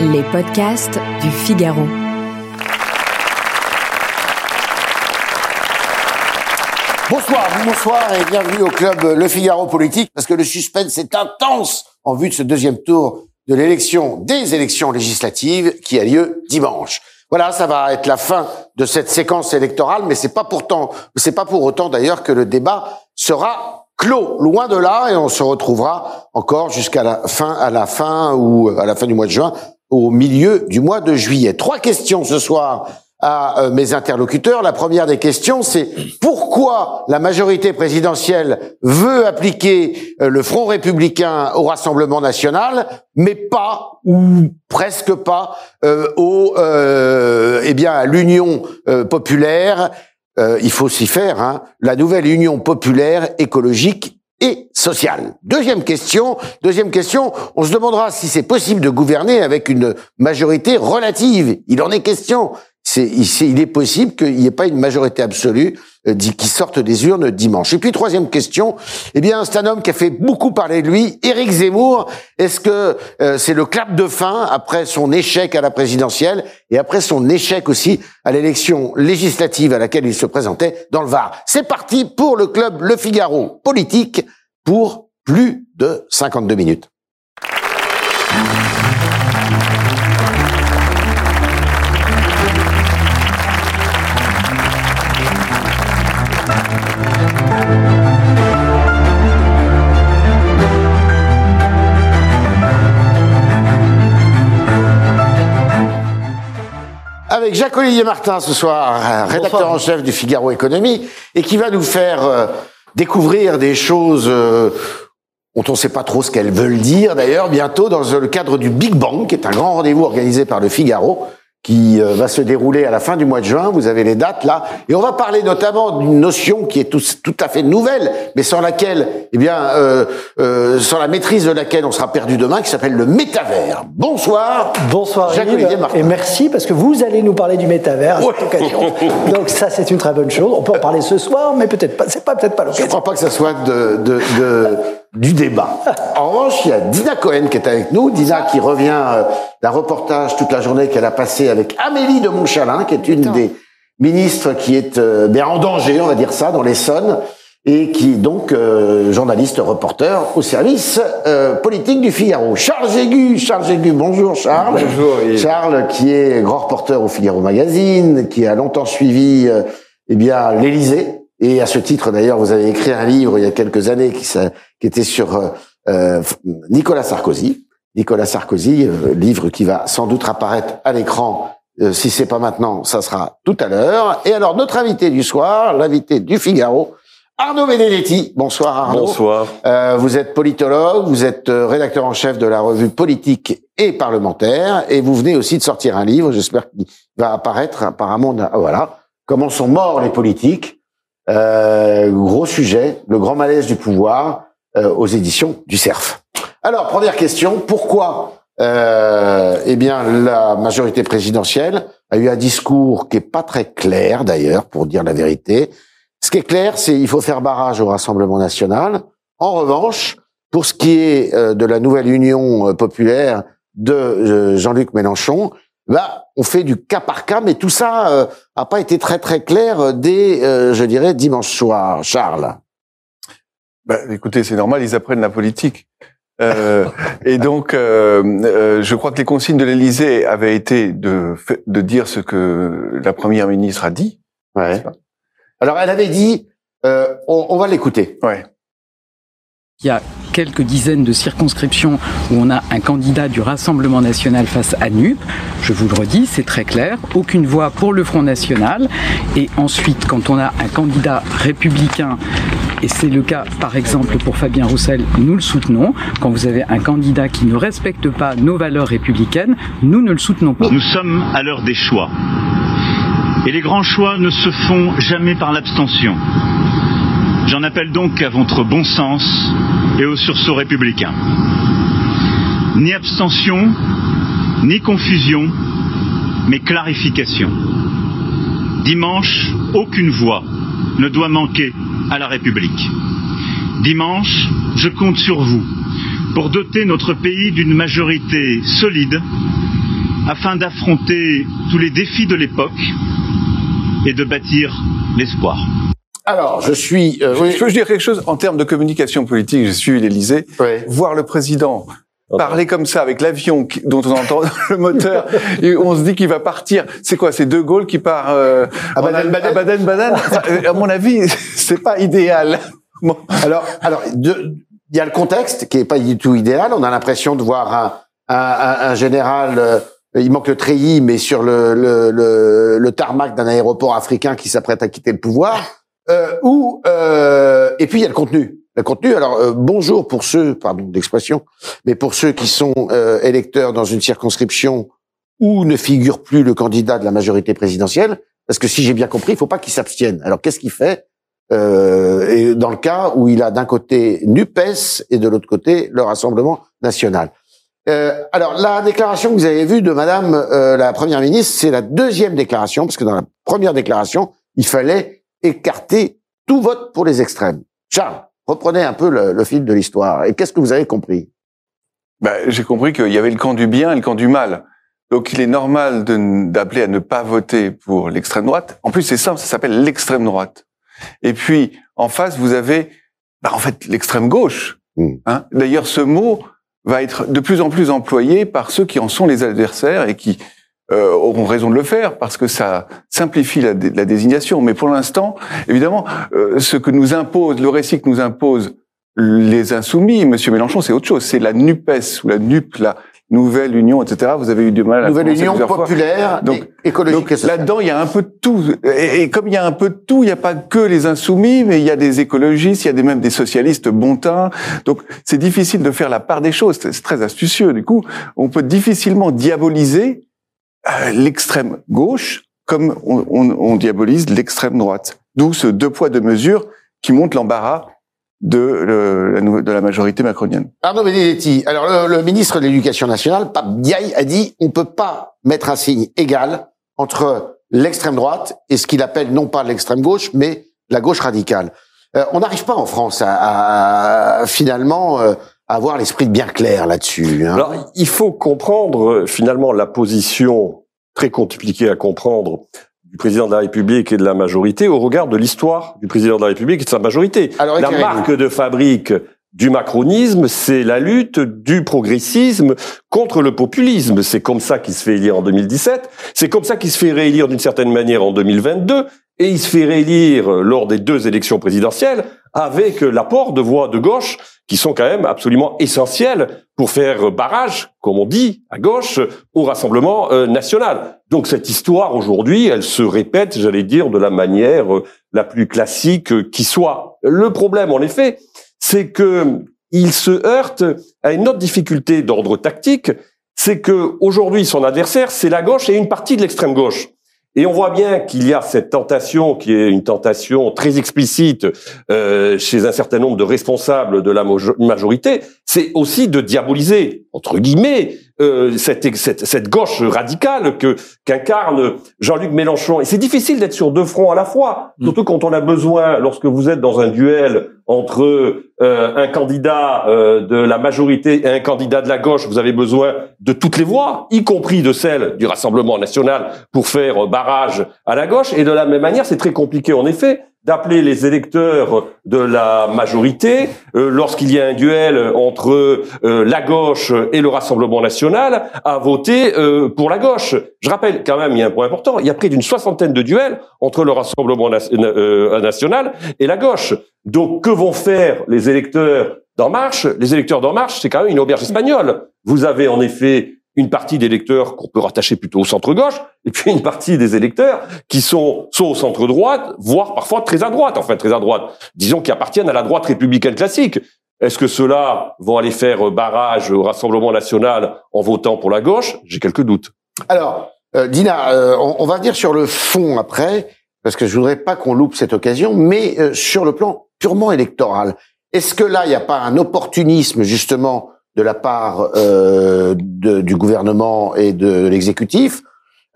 Les podcasts du Figaro. Bonsoir, bonsoir et bienvenue au club Le Figaro Politique parce que le suspense est intense en vue de ce deuxième tour de l'élection, des élections législatives qui a lieu dimanche. Voilà, ça va être la fin de cette séquence électorale, mais c'est pas pourtant, c'est pas pour autant d'ailleurs que le débat sera clos, loin de là, et on se retrouvera encore jusqu'à la fin, à la fin ou à la fin du mois de juin, au milieu du mois de juillet. Trois questions ce soir à euh, mes interlocuteurs. La première des questions, c'est pourquoi la majorité présidentielle veut appliquer euh, le Front républicain au Rassemblement national, mais pas ou presque pas euh, au, eh bien, à l'Union populaire. il faut s'y faire. Hein, la nouvelle Union populaire écologique et sociale. Deuxième question, deuxième question, on se demandera si c'est possible de gouverner avec une majorité relative. Il en est question il est possible qu'il n'y ait pas une majorité absolue euh, qui sorte des urnes dimanche. Et puis troisième question, eh bien c'est un homme qui a fait beaucoup parler de lui, Éric Zemmour. Est-ce que euh, c'est le clap de fin après son échec à la présidentielle et après son échec aussi à l'élection législative à laquelle il se présentait dans le Var? C'est parti pour le club Le Figaro politique pour plus de 52 minutes. Avec Jacques-Olivier Martin ce soir, rédacteur en chef du Figaro Économie, et qui va nous faire euh, découvrir des choses euh, dont on ne sait pas trop ce qu'elles veulent dire d'ailleurs bientôt dans le cadre du Big Bang, qui est un grand rendez-vous organisé par le Figaro qui euh, va se dérouler à la fin du mois de juin. Vous avez les dates là, et on va parler notamment d'une notion qui est tout, tout, à fait nouvelle, mais sans laquelle, eh bien, euh, euh, sans la maîtrise de laquelle on sera perdu demain, qui s'appelle le métavers. Bonsoir. Bonsoir Jacques et merci parce que vous allez nous parler du métavers à cette occasion. Donc ça, c'est une très bonne chose. On peut en parler ce soir, mais peut-être pas. C'est pas peut-être pas l'occasion. Je crois pas que ça soit de, de, de du débat. En revanche, il y a Dina Cohen qui est avec nous. Dina qui revient euh, d'un reportage toute la journée qu'elle a passé avec Amélie de Montchalin, qui est une des ministres qui est euh, bien en danger, on va dire ça, dans l'Essonne, et qui est donc euh, journaliste, reporter au service politique du Figaro. Charles Jégu, Charles Jégu, bonjour Charles. Bonjour. Charles qui est grand reporter au Figaro Magazine, qui a longtemps suivi eh bien l'Élysée, et à ce titre, d'ailleurs, vous avez écrit un livre il y a quelques années qui, qui était sur euh, euh, Nicolas Sarkozy. Nicolas Sarkozy, euh, livre qui va sans doute apparaître à l'écran. Euh, si c'est pas maintenant, ça sera tout à l'heure. Et alors, notre invité du soir, l'invité du Figaro, Arnaud Benedetti. Bonsoir Arnaud. Bonsoir. Euh, vous êtes politologue, vous êtes rédacteur en chef de la revue politique et parlementaire, et vous venez aussi de sortir un livre, j'espère qu'il va apparaître apparemment. Voilà. Comment sont morts les politiques? Euh, gros sujet, le grand malaise du pouvoir euh, aux éditions du CERF. Alors, première question, pourquoi euh, eh bien, la majorité présidentielle a eu un discours qui est pas très clair, d'ailleurs, pour dire la vérité. Ce qui est clair, c'est qu'il faut faire barrage au Rassemblement national. En revanche, pour ce qui est euh, de la nouvelle Union populaire de Jean-Luc Mélenchon, bah, on fait du cas par cas, mais tout ça euh, a pas été très très clair euh, dès, euh, je dirais, dimanche soir. Charles. Bah, écoutez, c'est normal, ils apprennent la politique. Euh, et donc, je crois que les consignes de l'Élysée avaient été de, de dire ce que la première ministre a dit. Ouais. Alors, elle avait dit, on, on, va l'écouter. Ouais. Il y a quelques dizaines de circonscriptions où on a un candidat du Rassemblement national face à NUP. Je vous le redis, c'est très clair. Aucune voix pour le Front national. Et ensuite, quand on a un candidat républicain, et c'est le cas par exemple pour Fabien Roussel, nous le soutenons. Quand vous avez un candidat qui ne respecte pas nos valeurs républicaines, nous ne le soutenons pas. Nous sommes à l'heure des choix. Et les grands choix ne se font jamais par l'abstention. J'en appelle donc à votre bon sens et au sursaut républicain. Ni abstention, ni confusion, mais clarification. Dimanche, aucune voix ne doit manquer à la République. Dimanche, je compte sur vous pour doter notre pays d'une majorité solide afin d'affronter tous les défis de l'époque et de bâtir l'espoir. Alors, je suis. Euh, je peux dire quelque chose en termes de communication politique. J'ai suivi l'Élysée. Voir le président parler comme ça avec l'avion dont on entend le moteur et on se dit qu'il va partir. C'est quoi C'est De Gaulle qui part euh, à Baden-Baden. Euh, à mon avis, c'est pas idéal. Alors, alors, il y a le contexte qui est pas du tout idéal. On a l'impression de voir un, un, un, général. Euh, il manque le treillis, mais sur le, le, le, le tarmac d'un aéroport africain qui s'apprête à quitter le pouvoir. Euh, ou euh, et puis il y a le contenu. Le contenu. Alors euh, bonjour pour ceux, pardon d'expression, mais pour ceux qui sont euh, électeurs dans une circonscription où ne figure plus le candidat de la majorité présidentielle, parce que si j'ai bien compris, il faut pas qu'il s'abstienne. Alors qu'est-ce qu'il fait euh, et dans le cas où il a d'un côté Nupes et de l'autre côté le Rassemblement national. Euh, alors la déclaration que vous avez vue de Madame euh, la Première ministre, c'est la deuxième déclaration parce que dans la première déclaration, il fallait écarter tout vote pour les extrêmes. Charles, reprenez un peu le, fil de l'histoire. Et qu'est-ce que vous avez compris? Ben, J'ai compris qu'il y avait le camp du bien et le camp du mal. Donc il est normal d'appeler à ne pas voter pour l'extrême droite. En plus, c'est simple, ça s'appelle l'extrême droite. Et puis, en face, vous avez, ben, en fait, l'extrême gauche. Hmm. Hein? D'ailleurs, ce mot va être de plus en plus employé par ceux qui en sont les adversaires et qui euh, auront raison de le faire parce que ça simplifie la, la désignation. Mais pour l'instant, évidemment, euh, ce que nous impose, le récit que nous impose les insoumis, Monsieur Mélenchon, c'est autre chose. C'est la NUPES ou la NUP, la Nouvelle Union, etc. Vous avez eu du mal à Nouvelle Union populaire, donc, écologique. Donc, là-dedans, il y a un peu de tout. Et, comme il y a un peu de tout, il n'y a pas que les insoumis, mais il y a des écologistes, il y a des, même des socialistes bontins. Donc, c'est difficile de faire la part des choses. C'est très astucieux. Du coup, on peut difficilement diaboliser l'extrême gauche comme on, on, on diabolise l'extrême droite. D'où ce deux poids deux mesures qui montre l'embarras de, la, de la majorité macronienne. Arnaud Benedetti, alors le, ministre de l'Éducation nationale, Pape Diaye, a dit on peut pas mettre un signe égal entre l'extrême droite et ce qu'il appelle non pas l'extrême gauche, mais la gauche radicale. Euh, on n'arrive pas en France à, finalement euh, avoir l'esprit bien clair là-dessus. Hein. Alors, il faut comprendre euh, finalement la position très compliquée à comprendre du président de la République et de la majorité au regard de l'histoire du président de la République et de sa majorité. la marque de fabrique du macronisme, c'est la lutte du progressisme contre le populisme. C'est comme ça qu'il se fait élire en 2017. C'est comme ça qu'il se fait réélire d'une certaine manière en 2022. Et il se fait réélire lors des deux élections présidentielles avec l'apport de voix de gauche qui sont quand même absolument essentielles pour faire barrage, comme on dit, à gauche, au Rassemblement euh, national. Donc cette histoire, aujourd'hui, elle se répète, j'allais dire, de la manière euh, la plus classique euh, qui soit. Le problème, en effet, c'est que il se heurte à une autre difficulté d'ordre tactique, c'est que aujourd'hui son adversaire, c'est la gauche et une partie de l'extrême gauche. Et on voit bien qu'il y a cette tentation, qui est une tentation très explicite euh, chez un certain nombre de responsables de la majorité, c'est aussi de diaboliser, entre guillemets, euh, cette, cette, cette, gauche radicale que qu'incarne Jean-Luc Mélenchon. Et c'est difficile d'être sur deux fronts à la fois, mm. surtout quand on a besoin, lorsque vous êtes dans un duel entre euh, un candidat euh, de la majorité et un candidat de la gauche, vous avez besoin de toutes les voix, y compris de celles du Rassemblement national, pour faire barrage à la gauche. Et de la même manière, c'est très compliqué en effet d'appeler les électeurs de la majorité euh, lorsqu'il y a un duel entre euh, la gauche et le Rassemblement national à voter euh, pour la gauche. Je rappelle quand même, il y a un point important, il y a près d'une soixantaine de duels entre le Rassemblement national et la gauche. Donc que vont faire les électeurs d'En Marche? Les électeurs d'En Marche, c'est quand même une auberge espagnole. Vous avez en effet une partie des électeurs qu'on peut rattacher plutôt au centre-gauche, et puis une partie des électeurs qui sont soit au centre-droite, voire parfois très à droite, enfin très à droite, disons qui appartiennent à la droite républicaine classique. Est-ce que ceux-là vont aller faire barrage au Rassemblement national en votant pour la gauche? J'ai quelques doutes. Alors, euh, Dina, euh, on, va dire sur le fond après, parce que je voudrais pas qu'on loupe cette occasion, mais euh, sur le plan purement électoral, est-ce que là, il n'y a pas un opportunisme justement de la part euh, du gouvernement et de l'exécutif,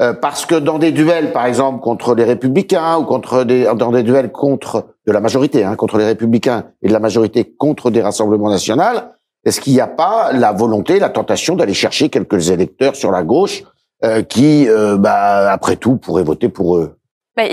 euh, parce que dans des duels, par exemple, contre les républicains ou contre des, dans des duels contre de la majorité, hein, contre les républicains et de la majorité contre des rassemblements nationaux, est-ce qu'il n'y a pas la volonté, la tentation d'aller chercher quelques électeurs sur la gauche qui, bah, après tout, pourraient voter pour eux? Bah,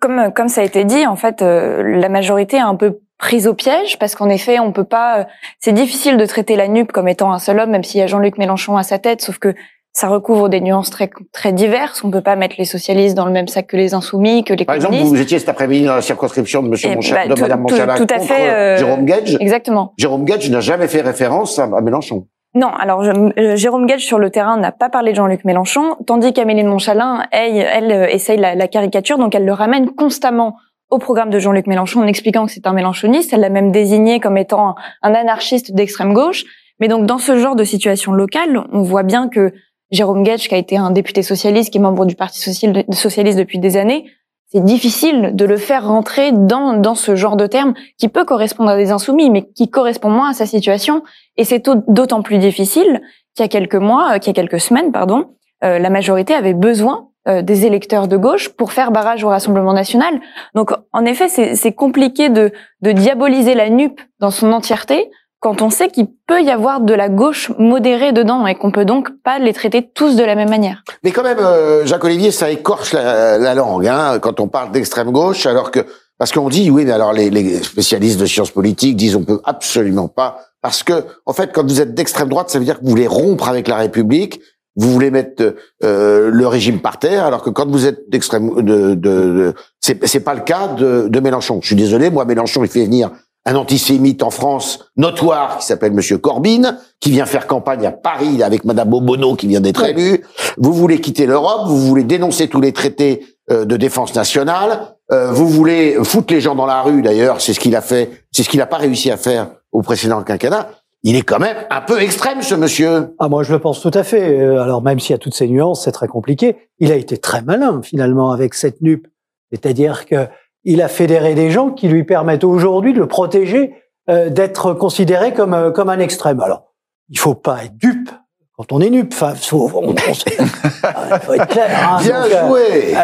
comme comme ça a été dit, en fait, la majorité a un peu prise au piège parce qu'en effet, on peut pas. C'est difficile de traiter la NUP comme étant un seul homme, même s'il y a Jean-Luc Mélenchon à sa tête. Sauf que ça recouvre des nuances très très diverses. On peut pas mettre les socialistes dans le même sac que les insoumis, que les Par exemple, vous étiez cet après-midi dans la circonscription de Monsieur Moncha, bah, de Madame Monchala tout, à contre fait, euh, Jérôme Gage. Exactement. Jérôme Gage n'a jamais fait référence à, Mélenchon. Non, alors euh, Jérôme Gage sur le terrain n'a pas parlé de Jean-Luc Mélenchon, tandis qu'Amélie de Montchalin, elle, elle euh, essaye la, la, caricature, donc elle le ramène constamment au programme de Jean-Luc Mélenchon en expliquant que c'est un mélenchoniste. Elle l'a même désigné comme étant un, anarchiste d'extrême gauche. Mais donc dans ce genre de situation locale, on voit bien que Jérôme Gage, qui a été un député socialiste, qui est membre du Parti socialiste depuis des années, c'est difficile de le faire rentrer dans, dans ce genre de termes qui peut correspondre à des insoumis, mais qui correspond moins à sa situation. Et c'est d'autant plus difficile qu'il y a quelques mois, euh, qu'il y a quelques semaines, pardon, euh, la majorité avait besoin des électeurs de gauche pour faire barrage au Rassemblement national. Donc, en effet, c'est compliqué de, de diaboliser la NUP dans son entièreté quand on sait qu'il peut y avoir de la gauche modérée dedans et qu'on peut donc pas les traiter tous de la même manière. Mais quand même, euh, Jacques Olivier, ça écorche la, langue hein, quand on parle d'extrême gauche, alors que parce qu'on dit oui, mais alors les, les, spécialistes de sciences politiques disent on peut absolument pas parce que en fait, quand vous êtes d'extrême droite, ça veut dire que vous voulez rompre avec la République. Vous voulez mettre euh, le régime par terre, alors que quand vous êtes d'extrême, de, de, de c'est pas le cas de, de Mélenchon. Je suis désolé, moi Mélenchon, il fait venir un antisémite en France notoire qui s'appelle Monsieur Corbyn, qui vient faire campagne à Paris avec Madame Bobono qui vient d'être élue. Vous voulez quitter l'Europe, vous voulez dénoncer tous les traités euh, de défense nationale, euh, vous voulez foutre les gens dans la rue. D'ailleurs, c'est ce qu'il a fait, c'est ce qu'il n'a pas réussi à faire au précédent quinquennat. Il est quand même un peu extrême, ce monsieur. Ah, moi, je le pense tout à fait. Euh, alors, même s'il y a toutes ces nuances, c'est très compliqué. Il a été très malin, finalement, avec cette nupe. C'est-à-dire que il a fédéré des gens qui lui permettent aujourd'hui de le protéger euh, d'être considéré comme euh, comme un extrême. Alors, il faut pas être dupe quand on est nupe. Enfin, faut, on, faut être clair. Hein, Bien euh, joué.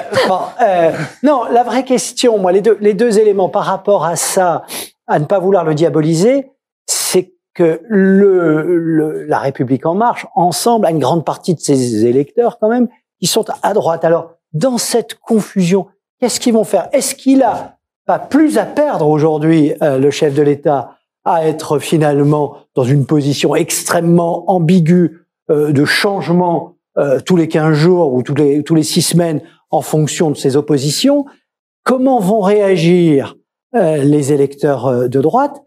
non, la vraie question, moi, les deux les deux éléments par rapport à ça, à ne pas vouloir le diaboliser, le, le, la République en marche, ensemble, a une grande partie de ses électeurs quand même, qui sont à droite. Alors, dans cette confusion, Qu'est-ce qu'ils vont faire? Est-ce qu'il a pas plus à perdre aujourd'hui, euh, le chef de l'État, à être finalement dans une position extrêmement ambiguë euh, de changement euh, tous les 15 jours ou tous les, tous les 6 semaines en fonction de ses oppositions? Comment vont réagir les électeurs de droite?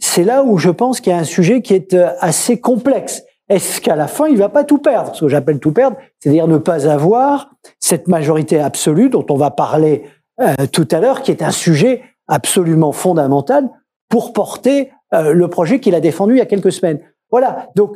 C'est là où je pense qu'il y a un sujet qui est assez complexe. Est-ce qu'à la fin, il va pas tout perdre? Ce que j'appelle tout perdre, c'est-à-dire ne pas avoir cette majorité absolue dont on va parler euh, tout à l'heure, qui est un sujet absolument fondamental pour porter euh, le projet qu'il a défendu il y a quelques semaines. Voilà. Donc,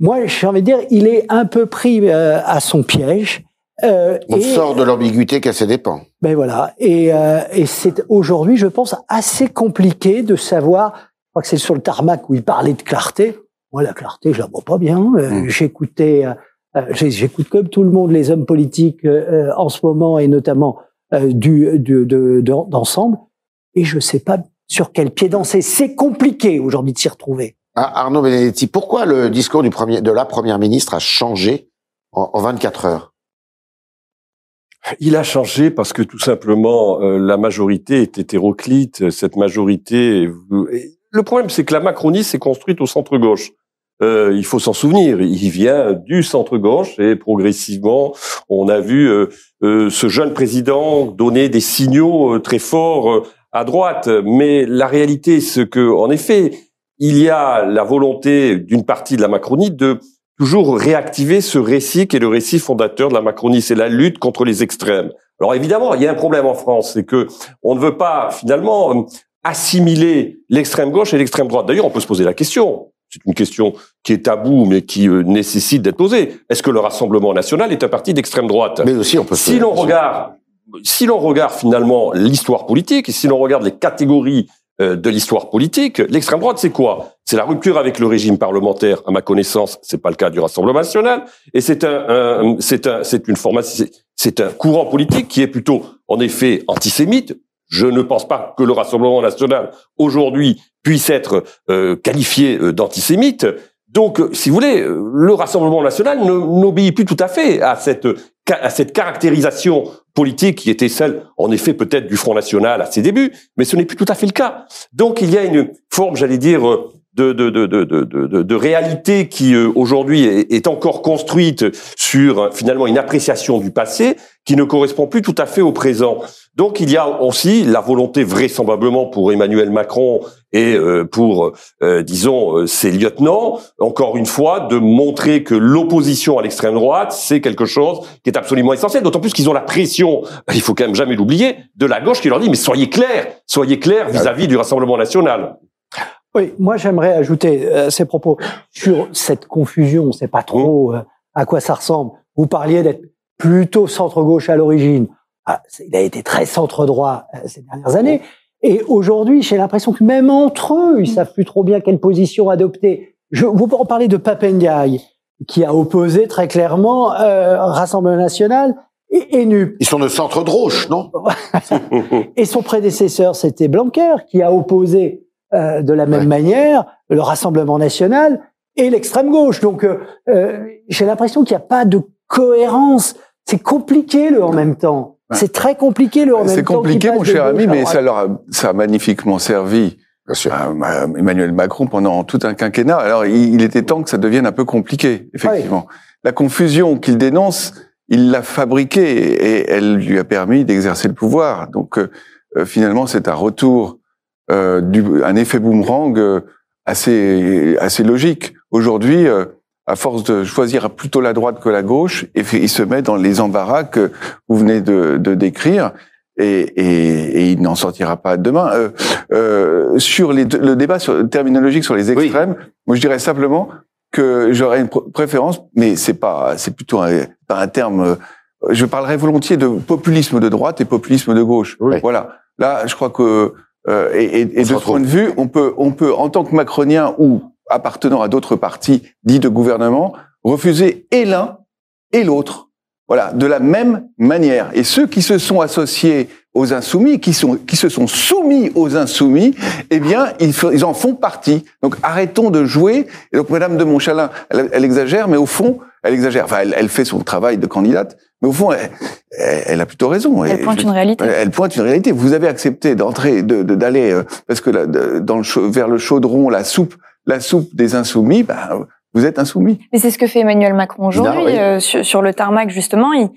moi, j'ai envie de dire, il est un peu pris euh, à son piège. on sort de l'ambiguïté qu'à ses dépens. Ben voilà. Et, et c'est aujourd'hui, je pense, assez compliqué de savoir. Je crois que c'est sur le tarmac où il parlait de clarté. Moi, la clarté, je la vois pas bien. Mmh. J'écoutais euh, j'écoute comme tout le monde les hommes politiques euh, euh, en ce moment et notamment du d'ensemble et je sais pas sur quel pied danser. C'est compliqué aujourd'hui de s'y retrouver. Ah, Arnaud Benedetti, pourquoi le discours du premier, de la première ministre a changé en, en 24 heures? Il a changé parce que tout simplement la majorité est hétéroclite. Cette majorité, le problème c'est que la Macronie s'est construite au centre gauche. Euh, il faut s'en souvenir, il vient du centre-gauche et progressivement, on a vu euh, euh, ce jeune président donner des signaux très forts à droite. Mais la réalité, c'est que, en effet, il y a la volonté d'une partie de la Macronie de toujours réactiver ce récit qui est le récit fondateur de la Macronie, c'est la lutte contre les extrêmes. Alors évidemment, il y a un problème en France, c'est que on ne veut pas finalement assimiler l'extrême gauche et l'extrême droite. D'ailleurs, on peut se poser la question c'est une question qui est tabou, mais qui euh, nécessite d'être posée. Est-ce que le Rassemblement national est un parti d'extrême droite? Mais aussi, on peut. Si l'on regarde, si l'on regarde finalement l'histoire politique, et si l'on regarde les catégories euh, de l'histoire politique, l'extrême droite, c'est quoi? C'est la rupture avec le régime parlementaire. À ma connaissance, c'est pas le cas du Rassemblement national, et c'est un, c'est un, c'est une formation, c'est un courant politique qui est plutôt, en effet, antisémite, je ne pense pas que le Rassemblement national aujourd'hui puisse être euh, qualifié euh, d'antisémite. Donc, si vous voulez, le Rassemblement national n'obéit plus tout à fait à cette, à cette caractérisation politique qui était celle, en effet, peut-être du Front National à ses débuts, mais ce n'est plus tout à fait le cas. Donc, il y a une forme, j'allais dire, de, de, de, de, de réalité qui euh, aujourd'hui est, encore construite sur finalement une appréciation du passé qui ne correspond plus tout à fait au présent. Donc il y a aussi la volonté vraisemblablement pour Emmanuel Macron et euh, pour, euh, disons, ses lieutenants, encore une fois, de montrer que l'opposition à l'extrême droite, c'est quelque chose qui est absolument essentiel, d'autant plus qu'ils ont la pression, il faut quand même jamais l'oublier, de la gauche qui leur dit, mais soyez clairs, soyez clairs vis-à-vis -vis du Rassemblement national. Oui, moi j'aimerais ajouter euh, ces propos sur cette confusion. On ne sait pas trop euh, à quoi ça ressemble. Vous parliez d'être plutôt centre-gauche à l'origine. Ah, il a été très centre-droit euh, ces dernières années. Et aujourd'hui, j'ai l'impression que même entre eux, ils savent plus trop bien quelle position adopter. Je, vous en parler de Papendiaï, qui a opposé très clairement Rassemblement National et, et NUP. Ils sont de centre-droche, non Et son prédécesseur, c'était Blanquer, qui a opposé euh, de la même manière le Rassemblement national et l'extrême gauche. Donc euh, euh, j'ai l'impression qu'il n'y a pas de cohérence. C'est compliqué le en même temps. C'est très compliqué le. C'est compliqué, mon cher ami, mais ça leur a, ça a magnifiquement servi. À Emmanuel Macron pendant tout un quinquennat. Alors, il, était temps que ça devienne un peu compliqué, effectivement. La confusion qu'il dénonce, il l'a fabriquée et elle lui a permis d'exercer le pouvoir. Donc, finalement, c'est un retour euh, du, un effet boomerang euh, assez assez logique. Aujourd'hui, euh, à force de choisir plutôt la droite que la gauche, et il se met dans les embarras que vous venez de, de décrire. Et, et, et, il n'en sortira pas demain. Euh, euh, sur les, le débat sur, terminologique sur les extrêmes, moi je dirais simplement que j'aurais une préférence, mais c'est pas, c'est plutôt un, un terme. Je parlerai volontiers de populisme de droite et populisme de gauche. Voilà. Là, je crois que euh, et, et, et de ce point de vue, on peut, on peut, en tant que macronien ou appartenant à d'autres partis dits de gouvernement, refuser et l'un et l'autre. Voilà, de la même manière. Et ceux qui se sont associés aux insoumis, qui sont, qui se sont soumis aux insoumis, eh bien, ils, ils en font partie. Donc, arrêtons de jouer. Et donc, Madame de Montchalin, elle, elle exagère, mais au fond, elle exagère. Enfin, elle, elle, fait son travail de candidate, mais au fond, elle, elle a plutôt raison. Elle pointe une réalité. Elle pointe une réalité. Vous avez accepté d'entrer, de, d'aller, euh, parce que dans le, vers le chaudron, la soupe, la soupe des insoumis, ben, vous êtes insoumis. Mais c'est ce que fait Emmanuel Macron aujourd'hui euh, sur, sur, le tarmac justement. Il,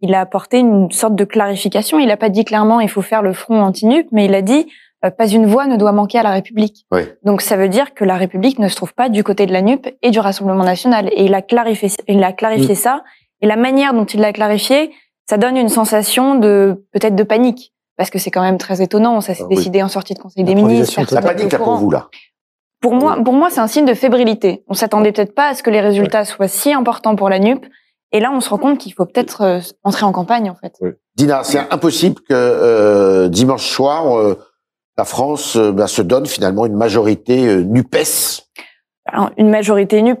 il a apporté une sorte de clarification. Il n'a pas dit clairement il faut faire le front anti-NUP, mais il a dit euh, pas une voix ne doit manquer à la République. Oui. Donc ça veut dire que la République ne se trouve pas du côté de la NUP et du Rassemblement national. Et il a clarifié, il a clarifié mm. ça. Et la manière dont il l'a clarifié, ça donne une sensation de peut-être de panique, parce que c'est quand même très étonnant. Ça s'est ah décidé en sortie de Conseil des ministres. La panique là pour vous là. Pour moi, pour moi, c'est un signe de fébrilité. On s'attendait peut-être pas à ce que les résultats soient si importants pour la NUP. Et là, on se rend compte qu'il faut peut-être euh, entrer en campagne, en fait. Dina, c'est impossible que euh, dimanche soir, euh, la France euh, bah, se donne finalement une majorité euh, NUPES Alors, Une majorité NUP,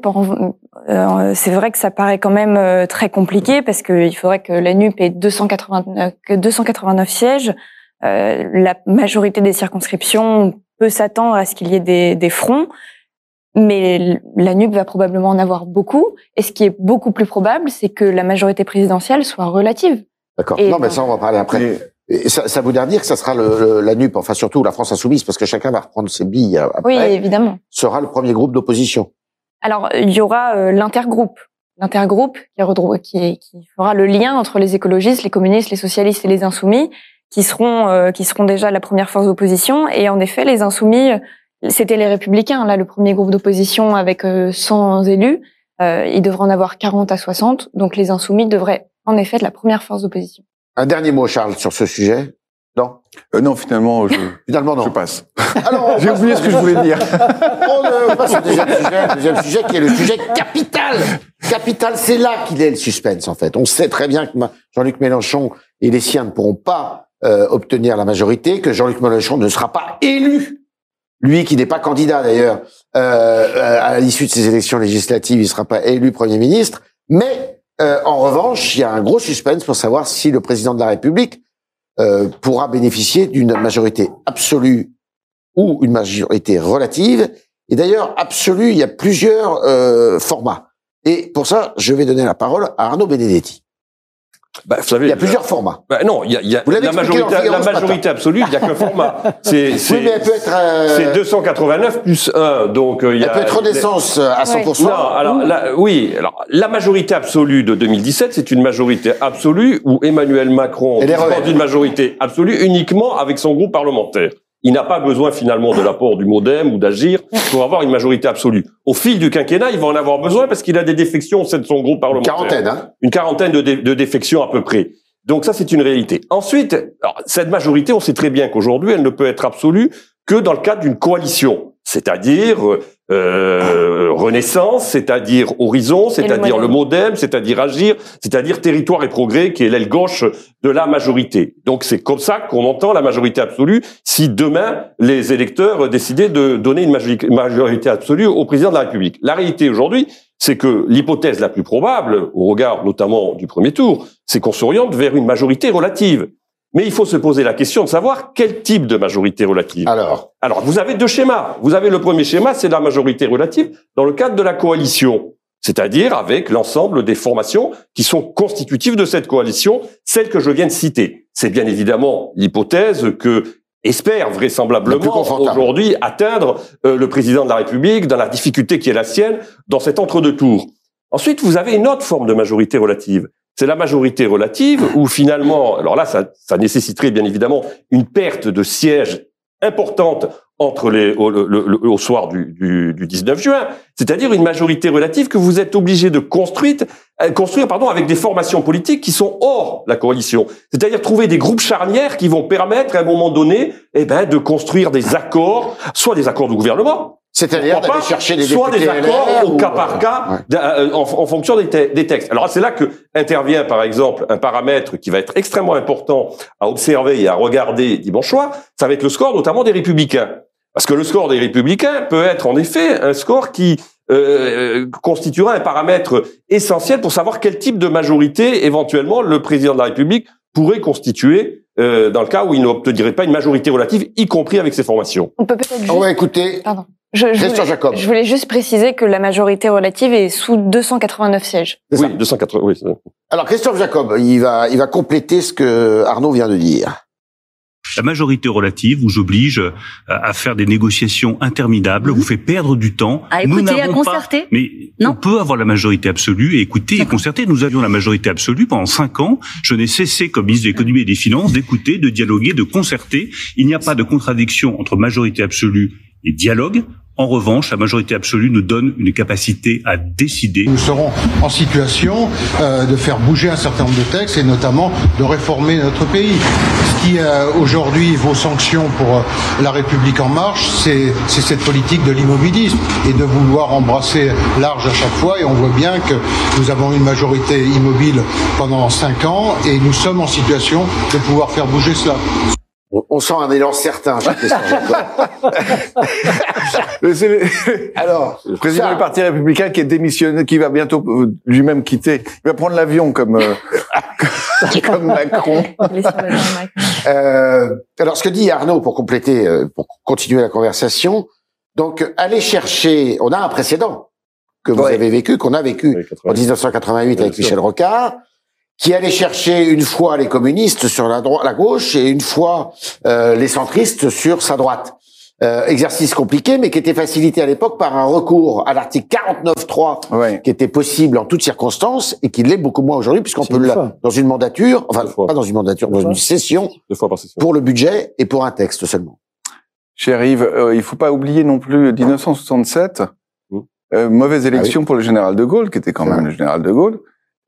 euh, c'est vrai que ça paraît quand même très compliqué parce qu'il faudrait que la NUP ait 289, 289 sièges. la majorité des circonscriptions peut s'attendre à ce qu'il y ait des, des fronts mais la NUP va probablement en avoir beaucoup. Et ce qui est beaucoup plus probable, c'est que la majorité présidentielle soit relative. D'accord. Non, mais ça, on va parler après. Et ça, ça voudrait dire que ça sera le, la NUP, enfin surtout la France insoumise, parce que chacun va reprendre ses billes après. Oui, évidemment. Sera le premier groupe d'opposition. Alors, il y aura euh, l'intergroupe. L'intergroupe qui, qui, fera le lien entre les écologistes, les communistes, les socialistes et les insoumis, qui seront, euh, qui seront déjà la première force d'opposition. Et en effet, les insoumis, c'était les républicains, là, le premier groupe d'opposition avec 100 euh, élus. Euh, ils devraient en avoir 40 à 60. Donc les insoumis devraient en effet être la première force d'opposition. Un dernier mot, Charles, sur ce sujet? Non? Euh, Non, finalement, je, finalement, non. je passe. Alors, J'ai oublié ce que je voulais dire. on passe au deuxième sujet, deuxième sujet qui est le sujet capital. Capital, c'est là qu'il est le suspense, en fait. On sait très bien que Jean-Luc Mélenchon et les siens ne pourront pas euh, obtenir la majorité, que Jean-Luc Mélenchon ne sera pas élu. Lui qui n'est pas candidat d'ailleurs euh, à l'issue de ces élections législatives, il ne sera pas élu Premier ministre. Mais euh, en revanche, il y a un gros suspense pour savoir si le président de la République euh, pourra bénéficier d'une majorité absolue ou une majorité relative. Et d'ailleurs, absolue, il y a plusieurs euh, formats. Et pour ça, je vais donner la parole à Arnaud Benedetti. Bah, vous savez, il y a plusieurs formats. Bah, non, il y a, il y a la majorité, la majorité absolue, il n'y a qu'un format. C'est, oui, mais elle peut être. Euh... C'est 289 plus 1, donc euh, il y a. Elle peut être renaissance à 100%. Non, alors la, oui, alors la majorité absolue de 2017, c'est une majorité absolue où Emmanuel Macron dispose d'une majorité absolue uniquement avec son groupe parlementaire il n'a pas besoin finalement de l'apport du MoDem ou d'agir pour avoir une majorité absolue. Au fil du quinquennat, il va en avoir besoin parce qu'il a des défections au sein de son groupe parlementaire. Une quarantaine, hein Une quarantaine de, de défections à peu près. Donc ça, c'est une réalité. Ensuite, alors, cette majorité, on sait très bien qu'aujourd'hui, elle ne peut être absolue que dans le cadre d'une coalition c'est-à-dire euh, Renaissance, c'est-à-dire Horizon, c'est-à-dire le, Modem, c'est-à-dire Agir, c'est-à-dire Territoire et Progrès, qui est l'aile gauche de la majorité. Donc c'est comme ça qu'on entend la majorité absolue si demain les électeurs décidaient de donner une majorité absolue au président de la République. La réalité aujourd'hui, c'est que l'hypothèse la plus probable, au regard notamment du premier tour, c'est qu'on s'oriente vers une majorité relative. Mais il faut se poser la question de savoir quel type de majorité relative. Alors, alors vous avez deux schémas. Vous avez le premier schéma, c'est la majorité relative dans le cadre de la coalition, c'est-à-dire avec l'ensemble des formations qui sont constitutives de cette coalition, celles que je viens de citer. C'est bien évidemment l'hypothèse que espère vraisemblablement aujourd'hui atteindre euh, le président de la République dans la difficulté qui est la sienne dans cet entre-deux tours. Ensuite, vous avez une autre forme de majorité relative c'est la majorité relative où finalement, alors là, ça, nécessiterait bien évidemment une perte de sièges importante entre au, au soir du, du, du, 19 juin, c'est-à-dire une majorité relative que vous êtes obligé de construire, euh, construire pardon, avec des formations politiques qui sont hors la coalition, c'est-à-dire trouver des groupes charnières qui vont permettre à un moment donné, eh ben, de construire des accords, soit des accords de gouvernement, c'est-à-dire d'aller chercher des soit des accords au cas par cas euh, en, en, fonction des, des, textes. Alors c'est là que intervient par exemple un paramètre qui va être extrêmement important à observer et à regarder dimanche soir, ça va être le score notamment des républicains. Parce que le score des républicains peut être en effet un score qui euh, constituera un paramètre essentiel pour savoir quel type de majorité éventuellement le président de la République pourrait constituer euh, dans le cas où il n'obtiendrait pas une majorité relative, y compris avec ses formations. On peut peut-être. On va écouter. Pardon. Je, je, voulais, Jacob. je voulais juste préciser que la majorité relative est sous 289 sièges. Oui, 280, oui. Alors, Christophe Jacob, il va, il va compléter ce que Arnaud vient de dire. La majorité relative vous oblige euh, à faire des négociations interminables, vous fait perdre du temps. À écouter, à concerter. Pas, mais non. on peut avoir la majorité absolue et écouter et concerter. Nous avions la majorité absolue pendant cinq ans. Je n'ai cessé, comme ministre de l'économie et des finances, d'écouter, de dialoguer, de concerter. Il n'y a pas de contradiction entre majorité absolue et dialogue. En revanche, la majorité absolue nous donne une capacité à décider. Nous serons en situation euh, de faire bouger un certain nombre de textes et notamment de réformer notre pays. Ce qui euh, aujourd'hui vaut sanction pour euh, la République en marche, c'est cette politique de l'immobilisme et de vouloir embrasser large à chaque fois. Et on voit bien que nous avons une majorité immobile pendant cinq ans et nous sommes en situation de pouvoir faire bouger cela. On, sent un élan certain Alors, le président du Parti républicain qui est démissionné, qui va bientôt euh, lui-même quitter, il va prendre l'avion comme euh, comme Macron. euh, alors, ce que dit Arnaud pour compléter, euh, pour continuer la conversation, donc aller chercher, on a un précédent que vous avez vécu, qu'on a vécu en 1988 avec Michel Rocard qui allait chercher une fois les communistes sur la droite, la gauche, et une fois euh, les centristes sur sa droite. Euh, exercice compliqué, mais qui était facilité à l'époque par un recours à l'article 49.3, qui était possible en toutes circonstances et qui l'est beaucoup moins aujourd'hui, puisqu'on peut le dans une mandature, enfin pas dans une mandature, dans une session, fois par session, pour le budget et pour un texte seulement. Cher Yves, euh, il faut pas oublier non plus 1967, mmh. euh, mauvaise élection ah pour le général de Gaulle, qui était quand même le général de Gaulle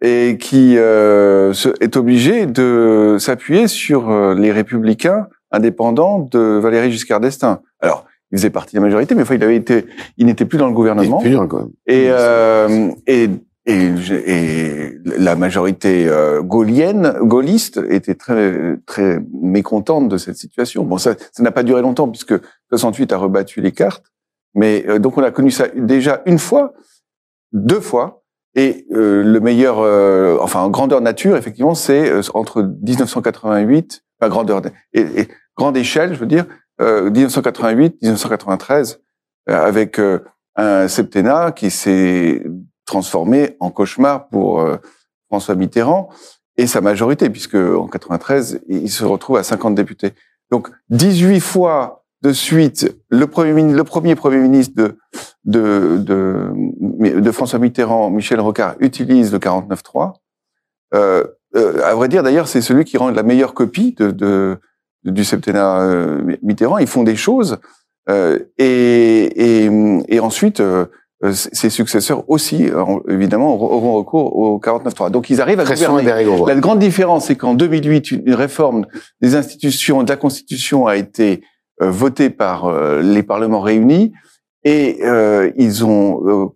et qui euh, est obligé de s'appuyer sur euh, les républicains indépendants de Valéry Giscard d'Estaing. Alors, il faisait partie de la majorité, mais enfin, il avait été, il n'était plus dans le gouvernement. Plus dans le gouvernement. Et, euh, et, et, et, la majorité euh, gaulienne, gaulliste, était très, très mécontente de cette situation. Bon, ça, ça n'a pas duré longtemps puisque 68 a rebattu les cartes. Mais euh, donc, on a connu ça déjà une fois, deux fois, et euh, le meilleur, euh, enfin en grandeur nature, effectivement, c'est euh, entre 1988, pas grandeur et, et, grande échelle, je veux dire, 1988, 1993, avec un septennat qui s'est transformé en cauchemar pour François Mitterrand et sa majorité, puisque en 93, il se retrouve à 50 députés. Donc 18 fois de suite, le premier, le premier premier ministre de, de, de, de François Mitterrand, Michel Rocard, utilise le 49.3. Euh, euh, à vrai dire, d'ailleurs, c'est celui qui rend la meilleure copie de, de du septennat euh, Mitterrand. Ils font des choses euh, et, et, et, ensuite euh, euh, ses successeurs aussi, évidemment, auront recours au 49.3. Donc ils arrivent à gouverner. La grande différence, c'est qu'en 2008, une réforme des institutions, de la Constitution a été euh, votée par euh, les parlements réunis et ils ont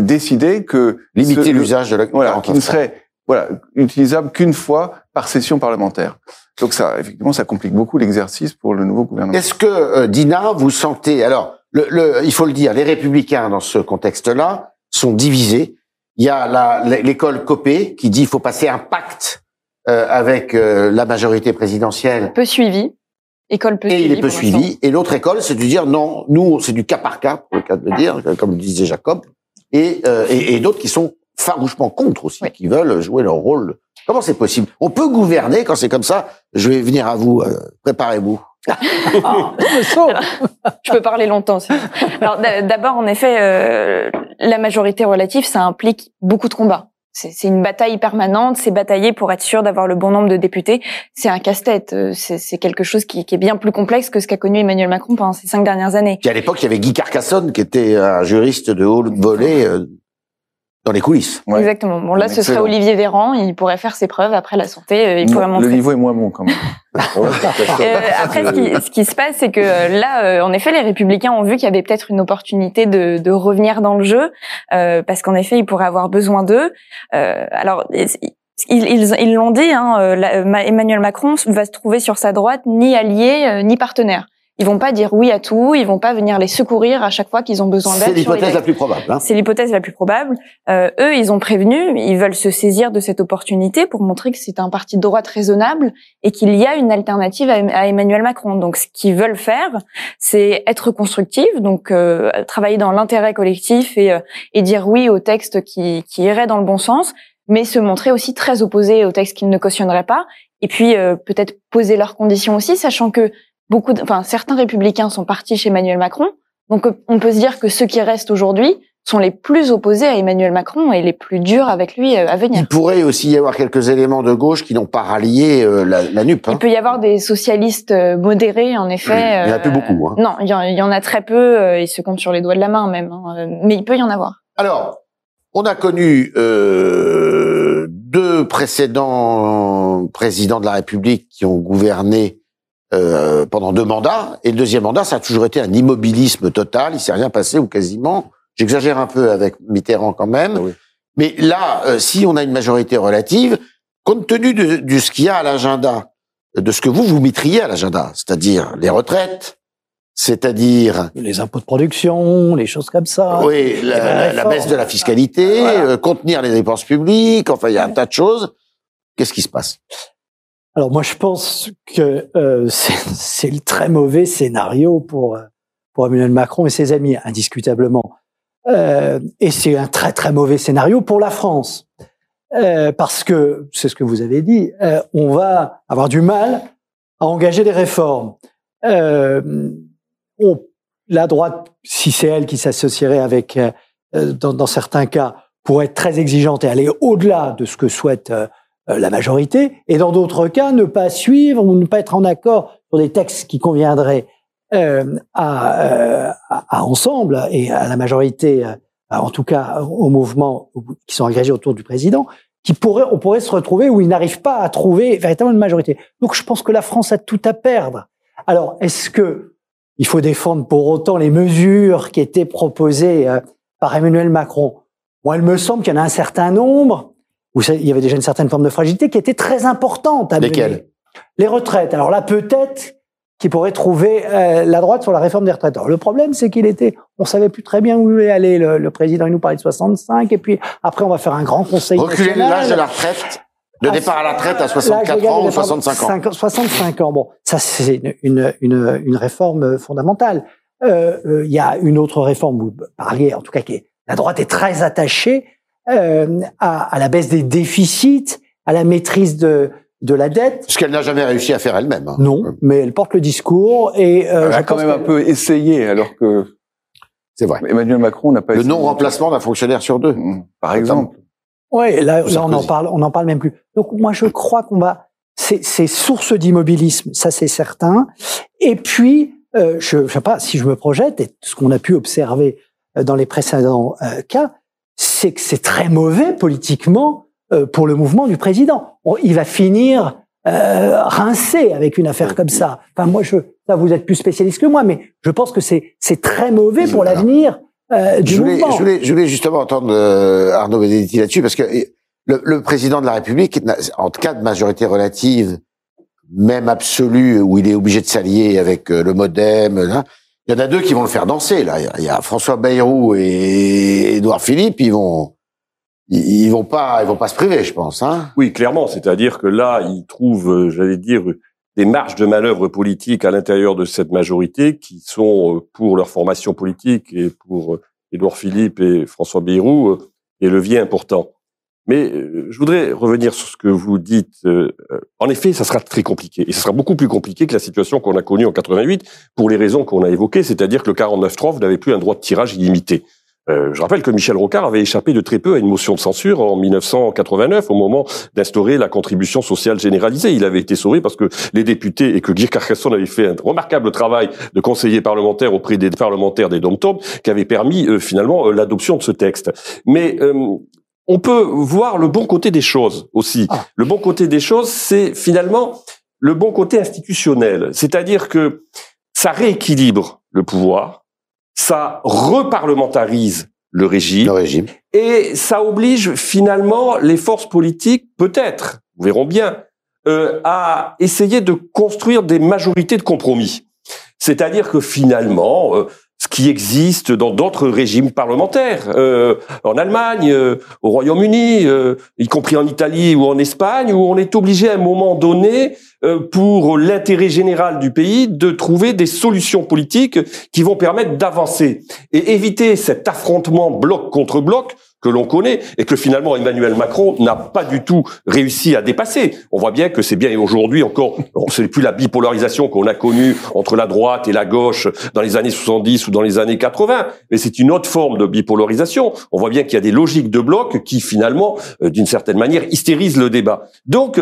décidé que limiter l'usage de la voilà, qui ne serait voilà utilisable qu'une fois par session parlementaire. Donc ça, effectivement, ça complique beaucoup l'exercice pour le nouveau gouvernement. Est-ce que Dina, vous sentez alors le, le, il faut le dire, les républicains dans ce contexte-là sont divisés. Il y a l'école Copé qui dit qu'il faut passer un pacte euh, avec euh, la majorité présidentielle. Peu suivi. École peu et il est peu suivi. Et l'autre école, c'est de dire non, nous, c'est du cas par cas, pour le cas de le dire, comme le disait Jacob, et, euh, et, et d'autres qui sont farouchement contre aussi, qui veulent jouer leur rôle. Comment c'est possible? On peut gouverner quand c'est comme ça. Je vais venir à vous. Préparez-vous. je peux parler longtemps. Alors d'abord, en effet, euh, la majorité relative, ça implique beaucoup de combats. C'est une bataille permanente, c'est batailler pour être sûr d'avoir le bon nombre de députés. C'est un casse-tête. Euh, c'est quelque chose qui, qui, est bien plus complexe que ce qu'a connu Emmanuel Macron pendant ces cinq dernières années. Puis à l'époque, il y avait Guy Carcassonne, qui était un juriste de haut volée euh, dans les coulisses. Exactement. Bon, là, ce serait Olivier Véran. Il pourrait faire ses preuves après la santé. Euh, il pourrait montrer. Le niveau est moins bon quand même. euh, après, ce qui, ce qui, se passe, c'est que euh, là, euh, en effet, les Républicains ont vu qu'il y avait peut-être une opportunité de, de, revenir dans le jeu, euh, parce qu'en effet, ils pourraient avoir besoin d'eux. alors. Ils l'ont dit, hein, Emmanuel Macron va se trouver sur sa droite ni allié ni partenaire. Ils vont pas dire oui à tout, ils vont pas venir les secourir à chaque fois qu'ils ont besoin d'aide. C'est l'hypothèse la plus probable. Hein. C'est l'hypothèse la plus probable. Euh, eux, ils ont prévenu, ils veulent se saisir de cette opportunité pour montrer que c'est un parti de droite raisonnable et qu'il y a une alternative à, Emmanuel Macron. Donc, ce qu'ils veulent faire, c'est être constructif, donc euh, travailler dans l'intérêt collectif et, euh, et dire oui aux textes qui, qui iraient dans le bon sens, mais se montrer aussi très opposés aux textes qu'ils ne cautionneraient pas. Et puis euh, peut-être poser leurs conditions aussi, sachant que beaucoup, enfin certains républicains sont partis chez Emmanuel Macron. Donc on peut se dire que ceux qui restent aujourd'hui sont les plus opposés à Emmanuel Macron et les plus durs avec lui euh, à venir. Il pourrait aussi y avoir quelques éléments de gauche qui n'ont pas rallié euh, la, la, NUP. Hein. Il peut y avoir des socialistes euh, modérés, en effet. Il n'y en a plus beaucoup. Hein. Non, il y, en, a très peu. Ils se comptent sur les doigts de la main même. Hein. Mais il peut y en avoir. Alors, on a connu euh, deux précédents présidents de la République qui ont gouverné euh, pendant deux mandats. Et le deuxième mandat, ça a toujours été un immobilisme total. Il s'est rien passé ou quasiment. J'exagère un peu avec Mitterrand quand même. Ah Mais là, euh, si on a une majorité relative, compte tenu de, de ce qu'il y a à l'agenda, de ce que vous vous mettriez à l'agenda, c'est-à-dire les retraites, c'est-à-dire les impôts de production, les choses comme ça. Oui, la, la, baisse de la fiscalité, euh, contenir les dépenses publiques. Enfin, il y a un tas de choses. Qu'est-ce qui se passe? Alors moi, je pense que euh, c'est le très mauvais scénario pour euh, pour Emmanuel Macron et ses amis, indiscutablement. Euh, et c'est un très très mauvais scénario pour la France, euh, parce que c'est ce que vous avez dit, euh, on va avoir du mal à engager des réformes. On, la droite, si c'est elle qui s'associerait avec, dans, dans, certains cas, pourrait être très exigeante et aller au-delà de ce que souhaite euh, la majorité, et dans d'autres cas, ne pas suivre ou ne pas être en accord sur des textes qui conviendraient euh, à, euh, à, ensemble et à la majorité, en tout cas au mouvement qui sont agrégés autour du président, qui pourrait, on pourrait se retrouver où ils n'arrivent pas à trouver véritablement une majorité. Donc je pense que la France a tout à perdre. Alors est-ce que il faut défendre pour autant les mesures qui étaient proposées par Emmanuel Macron? Moi, il me semble qu'il y en a un certain nombre où il y avait déjà une certaine forme de fragilité qui était très importante à Lesquelles? Les retraites. Alors là, peut-être qu'il pourrait trouver euh, la droite sur la réforme des retraites. Alors, le problème, c'est qu'il était, on savait plus très bien où il allait aller. Le, président, il nous parlait de 65, et puis après, on va faire un grand conseil Reculer l'âge de la retraite de ah, départ à la retraite à 64 ans ou 65 ans. 65 ans. Bon, ça c'est une, une, une, une, réforme fondamentale. il y a une autre réforme, vous parliez, en tout cas, qui est, la droite est très attachée à, à la baisse des déficits, à la maîtrise de, de la dette. Ce qu'elle n'a jamais réussi à faire elle-même. Hein. Non, mais elle porte le discours et euh, elle a quand même un peu essayé, alors que c'est vrai. Emmanuel Macron n'a pas. Le non-remplacement d'un fonctionnaire sur deux, mmh. par exemple. Oui, là, là on en parle, on n'en parle même plus. Donc moi, je crois qu'on va, c'est source d'immobilisme, ça c'est certain. Et puis, euh, je ne sais pas si je me projette, et ce qu'on a pu observer euh, dans les précédents euh, cas, c'est que c'est très mauvais politiquement euh, pour le mouvement du président. il va finir euh, rincé avec une affaire comme ça. Enfin, moi, je, ça, vous êtes plus spécialiste que moi, mais je pense que c'est c'est très mauvais pour l'avenir euh, du je voulais, mouvement. Je voulais, je voulais justement entendre euh, Arnaud Benedetti là-dessus, parce que le, le, président de la République, en cas de majorité relative, même absolue, où il est obligé de s'allier avec euh, le MoDem, là, il y en a deux qui vont le faire danser. Là, il y a François Bayrou et Édouard Philippe, ils vont ils, vont pas, ils vont pas se priver, je pense. Hein oui, clairement. C'est-à-dire que là, ils trouvent, euh, j'allais dire, des marges de manœuvre politique à l'intérieur de cette majorité qui sont, euh, pour leur formation politique et pour euh, Édouard Philippe et François Bayrou, des leviers importants. Mais je voudrais revenir sur ce que vous dites. En effet, ça sera très compliqué. Et ce sera beaucoup plus compliqué que la situation qu'on a connue en 88 pour les raisons qu'on a évoquées, c'est-à-dire que le 49-3, vous n'avez plus un droit de tirage illimité. Euh, je rappelle que Michel Rocard avait échappé de très peu à une motion de censure en 1989 au moment d'instaurer la contribution sociale généralisée. Il avait été sauvé parce que les députés et que Guy Carcassonne avait fait un remarquable travail de conseiller parlementaire auprès des parlementaires des dom qui avait permis euh, finalement euh, l'adoption de ce texte. Mais on peut voir le bon côté des choses aussi. Ah. Le bon côté des choses, c'est finalement le bon côté institutionnel, c'est-à-dire que ça rééquilibre le pouvoir, ça reparlementarise le régime, le régime, et ça oblige finalement les forces politiques, peut-être, nous verrons bien, euh, à essayer de construire des majorités de compromis. C'est-à-dire que finalement, euh, qui existe dans d'autres régimes parlementaires, euh, en Allemagne, euh, au Royaume-Uni, euh, y compris en Italie ou en Espagne, où on est obligé à un moment donné, pour l'intérêt général du pays, de trouver des solutions politiques qui vont permettre d'avancer et éviter cet affrontement bloc contre bloc que l'on connaît et que finalement Emmanuel Macron n'a pas du tout réussi à dépasser. On voit bien que c'est bien aujourd'hui encore, ce n'est plus la bipolarisation qu'on a connue entre la droite et la gauche dans les années 70 ou dans les années 80, mais c'est une autre forme de bipolarisation. On voit bien qu'il y a des logiques de bloc qui finalement, euh, d'une certaine manière, hystérisent le débat. Donc,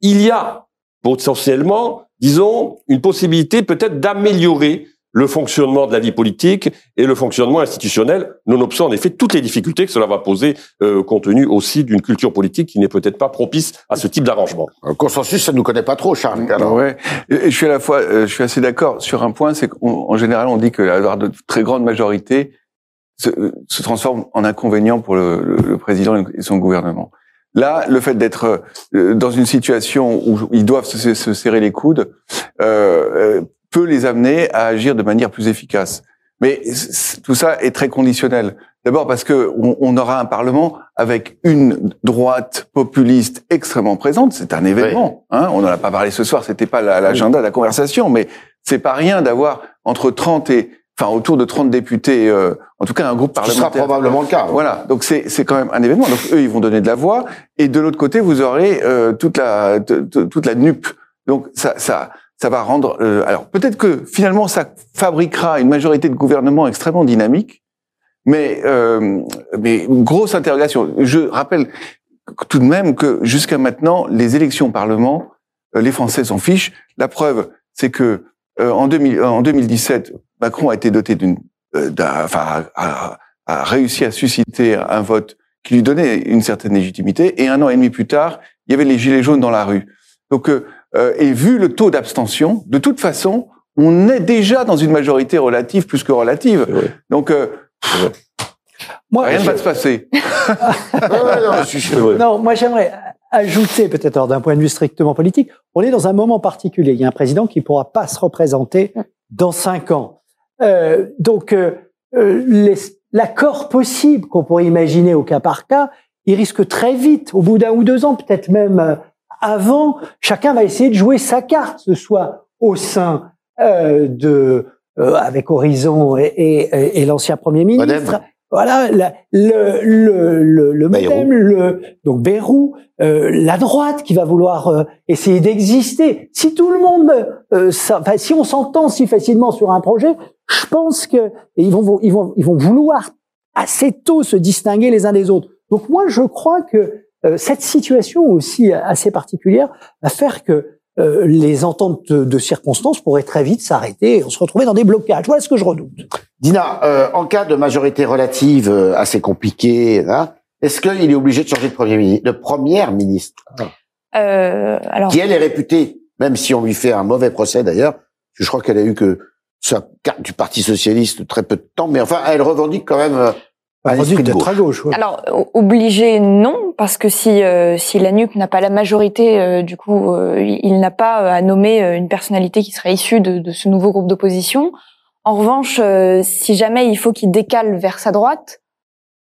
il y a potentiellement, disons, une possibilité peut-être d'améliorer le fonctionnement de la vie politique et le fonctionnement institutionnel, nonobstant en effet toutes les difficultés que cela va poser, euh, compte tenu aussi d'une culture politique qui n'est peut-être pas propice à ce type d'arrangement. Un consensus, ça ne nous connaît pas trop, Charles. Alors. Ouais. Et je suis à la fois, euh, je suis assez d'accord sur un point, c'est qu'en général, on dit que avoir de très grandes majorités se, se transforme en inconvénient pour le, le, président et son gouvernement. Là, le fait d'être euh, dans une situation où ils doivent se, se serrer les coudes euh, peut les amener à agir de manière plus efficace. Mais tout ça est très conditionnel. D'abord parce que on, aura un parlement avec une droite populiste extrêmement présente. C'est un événement. Hein on n'en a pas parlé ce soir. C'était pas l'agenda de la conversation, mais c'est pas rien d'avoir entre 30 et enfin autour de 30 députés, euh, en tout cas un groupe parlementaire. Ce sera probablement le cas. Voilà, donc c'est c'est quand même un événement. Donc eux ils vont donner de la voix et de l'autre côté vous aurez euh, toute la toute la nupe. Donc ça ça ça va rendre. Euh, alors peut-être que finalement ça fabriquera une majorité de gouvernement extrêmement dynamique, mais euh, mais grosse interrogation. Je rappelle tout de même que jusqu'à maintenant les élections au Parlement, euh, les Français s'en fichent. La preuve, c'est que euh, en, 2000, en 2017, Macron a été doté d'une, enfin a, a, réussi à susciter un vote qui lui donnait une certaine légitimité, et un an et demi plus tard, il y avait les gilets jaunes dans la rue. Donc euh, et vu le taux d'abstention, de toute façon, on est déjà dans une majorité relative plus que relative. Donc, euh, moi, rien ne va se passer. non, moi j'aimerais ajouter peut-être d'un point de vue strictement politique, on est dans un moment particulier. Il y a un président qui ne pourra pas se représenter dans cinq ans. Euh, donc, euh, l'accord possible qu'on pourrait imaginer au cas par cas, il risque très vite, au bout d'un ou deux ans, peut-être même euh, avant, chacun va essayer de jouer sa carte, ce soit au sein euh, de avec Horizon et, et, et l'ancien Premier ministre. Voilà, le, le, le, le modem, le, donc Bérou, euh, la droite qui va vouloir euh, essayer d'exister. Si tout le monde, euh, ça, si on s'entend si facilement sur un projet, je pense que ils vont, ils vont, ils vont vouloir assez tôt se distinguer les uns des autres. Donc moi, je crois que euh, cette situation aussi assez particulière va faire que euh, les ententes de, circonstances pourraient très vite s'arrêter et on se retrouver dans des blocages. Voilà ce que je redoute. Dina, euh, en cas de majorité relative euh, assez compliquée, hein, est-ce qu'il est obligé de changer de premier ministre, de première ministre? Alors... Qui elle est réputée, même si on lui fait un mauvais procès d'ailleurs, je crois qu'elle a eu que sa carte du Parti socialiste très peu de temps, mais enfin elle revendique quand même à gauche. Alors obligé non, parce que si euh, si la NUP n'a pas la majorité, euh, du coup, euh, il n'a pas à nommer une personnalité qui serait issue de, de ce nouveau groupe d'opposition. En revanche, si jamais il faut qu'il décale vers sa droite,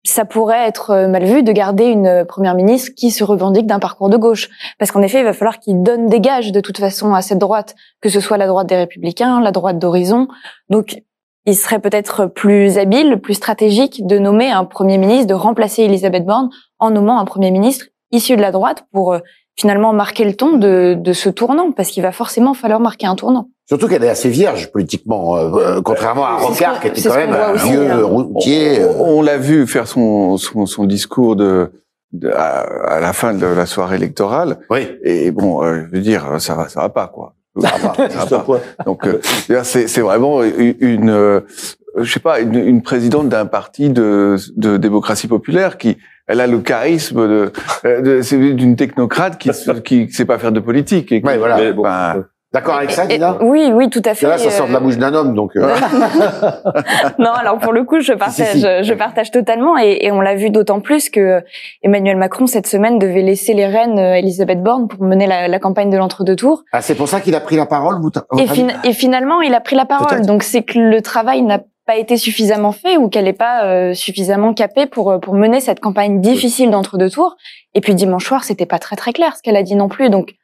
ça pourrait être mal vu de garder une première ministre qui se revendique d'un parcours de gauche, parce qu'en effet, il va falloir qu'il donne des gages de toute façon à cette droite, que ce soit la droite des Républicains, la droite d'Horizon. Donc il serait peut-être plus habile, plus stratégique de nommer un Premier ministre, de remplacer Elisabeth Borne en nommant un Premier ministre issu de la droite pour euh, finalement marquer le ton de, de ce tournant, parce qu'il va forcément falloir marquer un tournant. Surtout qu'elle est assez vierge politiquement, euh, euh, contrairement à Rocard qui était quand même un vieux hein. routier. On, l'a vu faire son, son, son discours de, à, la fin de la soirée électorale. Oui. Et bon, je veux dire, ça va, ça va pas quoi. Donc euh, c'est vraiment une, euh, je sais pas, une, une présidente d'un parti de, de démocratie populaire qui, elle a le charisme de, euh, d'une technocrate qui, qui sait pas faire de politique. Et voilà. Ben, D'accord avec ça, Dina? Oui, oui, tout à fait. Là, ça sort de la bouche d'un homme, donc. Euh. non, alors pour le coup, je partage, je partage totalement, et, on l'a vu d'autant plus que Emmanuel Macron cette semaine devait laisser les rênes à Elisabeth Borne pour mener la, la campagne de l'entre-deux tours. Ah, c'est pour ça qu'il a pris la parole. Vous et, et, finalement, il a pris la parole. Donc c'est que le travail n'a pas été suffisamment fait ou qu'elle n'est pas euh, suffisamment capée pour pour mener cette campagne difficile d'entre-deux tours. Et puis dimanche soir, c'était pas très très clair ce qu'elle a dit non plus. Donc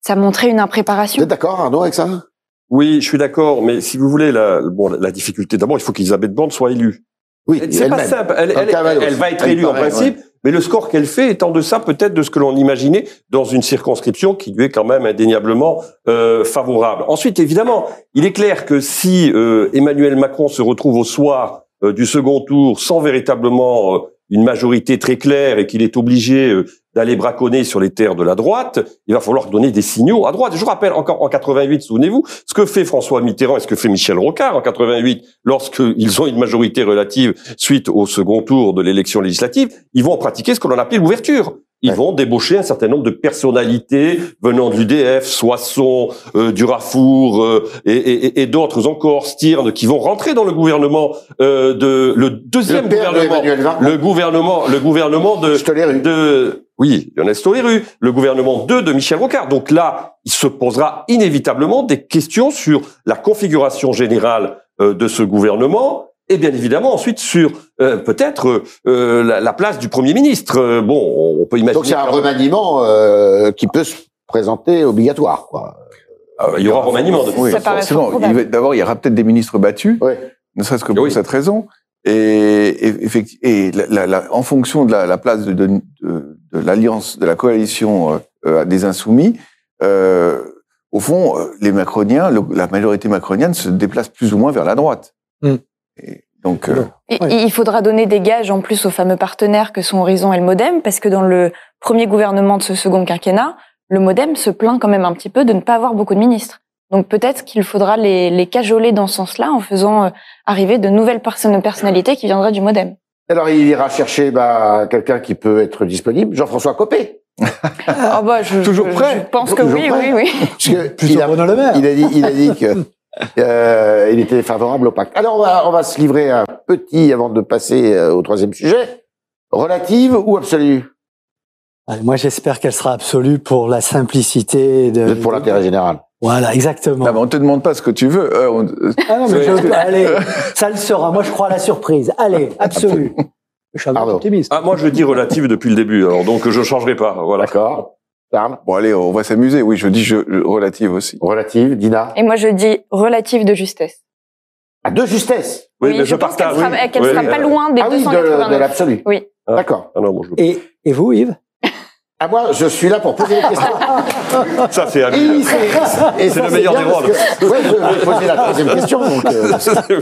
ça montrait une impréparation. Vous êtes d'accord, Arnaud, avec ça? Oui, je suis d'accord, mais si vous voulez, la, bon, la difficulté, d'abord, il faut qu'Elisabeth Borne soit élue. Oui, c'est pas simple. Elle, elle, va être élue en principe, mais le score qu'elle fait est en deçà peut-être de ce que l'on imaginait dans une circonscription qui lui est quand même indéniablement euh, favorable. Ensuite, évidemment, il est clair que si euh, Emmanuel Macron se retrouve au soir euh, du second tour sans véritablement euh, une majorité très claire et qu'il est obligé euh, d'aller braconner sur les terres de la droite, il va falloir donner des signaux à droite. Je vous rappelle encore en 88, souvenez-vous, ce que fait François Mitterrand et ce que fait Michel Rocard en 88, lorsqu'ils ont une majorité relative suite au second tour de l'élection législative, ils vont pratiquer ce que l'on appelle l'ouverture. Ils vont débaucher un certain nombre de personnalités venant de l'UDF, Soissons, euh, Durafour euh, et, et, et d'autres encore, Stirne, qui vont rentrer dans le gouvernement euh, de le deuxième gouvernement, le gouvernement, le gouvernement de, de oui, Lionel Stoléru, le gouvernement 2 de Michel Rocard. Donc là, il se posera inévitablement des questions sur la configuration générale euh, de ce gouvernement et bien évidemment ensuite sur euh, peut-être euh, la, place du Premier ministre. bon, on peut imaginer... Donc c'est un remaniement qui peut se présenter obligatoire, quoi. Il y aura un remaniement. De... Oui, D'abord, il y aura peut-être des ministres battus, ne serait-ce que pour cette raison. Et, et, et la, la, en fonction de la, place de, de, de, l'alliance, de la coalition euh, euh des insoumis, euh, au fond, euh, les macroniens, la majorité macronienne se déplace plus ou moins vers la droite. Mm. Et donc, euh, il faudra donner des gages en plus aux fameux partenaires que sont Horizon et le MoDem, parce que dans le premier gouvernement de ce second quinquennat, le MoDem se plaint quand même un petit peu de ne pas avoir beaucoup de ministres. Donc peut-être qu'il faudra les, les, cajoler dans ce sens-là en faisant euh, arriver de nouvelles personnes, personnalités qui viendraient du modem. Alors il ira chercher bah, quelqu'un qui peut être disponible, Jean-François Copé. oh bah, je, Toujours prêt. Je pense que oui, oui, oui, Parce que il, a, il a dit, il a dit que euh, il était favorable au pacte. Alors on va, on va se livrer un petit avant de passer euh, au troisième sujet. Relative ou absolue? Moi j'espère qu'elle sera absolue pour la simplicité de. Pour l'intérêt général. Voilà, exactement. Non, mais on te demande pas ce que tu veux. Euh, on... Ah non, mais je... allez, ça le sera. Moi, je crois à la surprise. Allez, absolu. Je suis un optimiste. Ah, moi, je dis relative depuis le début, alors donc je changerai pas. Voilà. D'accord. Bon, allez, on va s'amuser. Oui, je dis je, relative aussi. Relative, Dina. Et moi, je dis relative de justesse. À deux justesses. Oui, mais je, pense qu'elle sera, sera pas loin des ah 289. de, de l'absolu. Oui. D'accord. Ah je... Et, et vous, Yves? Ah moi, je suis là pour poser des questions. Ça, c'est lui. c'est- le meilleur des rôles. Ouais, je vais poser la troisième question. Donc, euh,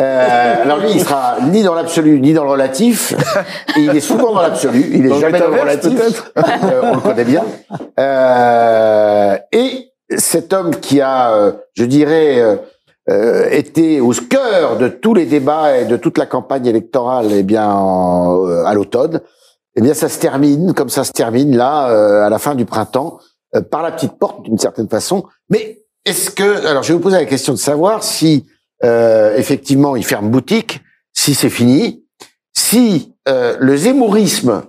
euh, alors lui, il sera ni dans l'absolu ni dans le relatif. Et il est souvent dans l'absolu. Il est Dans jamais dans le relatif. Euh, on le connaît bien. Euh, et cet homme qui a, euh, je dirais, été au cœur de tous les débats et de toute la campagne électorale, eh bien, en- à l'automne, eh bien, ça se termine comme ça se termine là, euh, à la fin du printemps, euh, par la petite porte d'une certaine façon. Mais est-ce que, alors, je vais vous poser la question de savoir si euh, effectivement il ferme boutique, si c'est fini, si euh, le zémourisme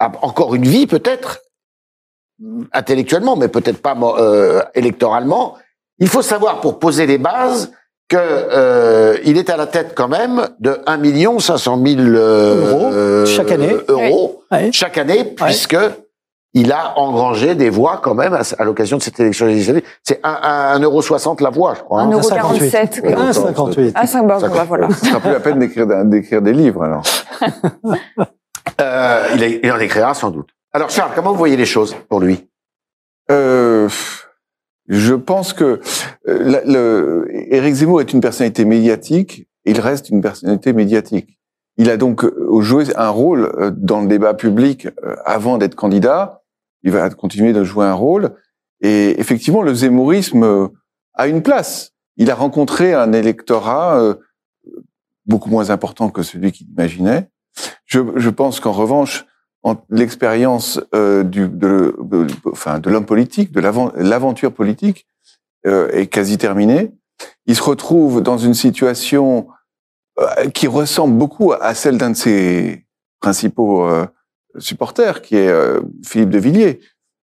a encore une vie peut-être intellectuellement, mais peut-être pas euh, électoralement. Il faut savoir pour poser les bases que euh, il est à la tête quand même de 1 million 500 000 euh, Euros, euh, chaque année. euros Ouais. chaque année, puisque il a engrangé des voix quand même à, à l'occasion de cette élection législative. C'est 1,60 euro soixante la voix, je crois. hein. 1,47 Ouais. 1,58. Ah, 5 bah, voilà. Ce sera plus la peine d'écrire d'écrire des livres alors. Euh, il, a- il en écrira sans doute. Alors Charles, comment vous voyez les choses pour lui? Euh, je pense que euh, le, Éric Zemmour est une personnalité médiatique. Il reste une personnalité médiatique. Il a donc euh, joué un rôle euh, dans le débat public euh, avant d'être candidat. Il va continuer de jouer un rôle. Et effectivement, le zémourisme a une place. Il a rencontré un électorat beaucoup moins important que celui qu'il imaginait. Je, je pense qu'en revanche, l'expérience euh, de, de- enfin, de l'homme politique, de l'aven- l'aventure politique, euh, est quasi terminée. Il se retrouve dans une situation euh, qui ressemble beaucoup à celle d'un de ses principaux euh, supporters, qui est euh, Philippe de Villiers,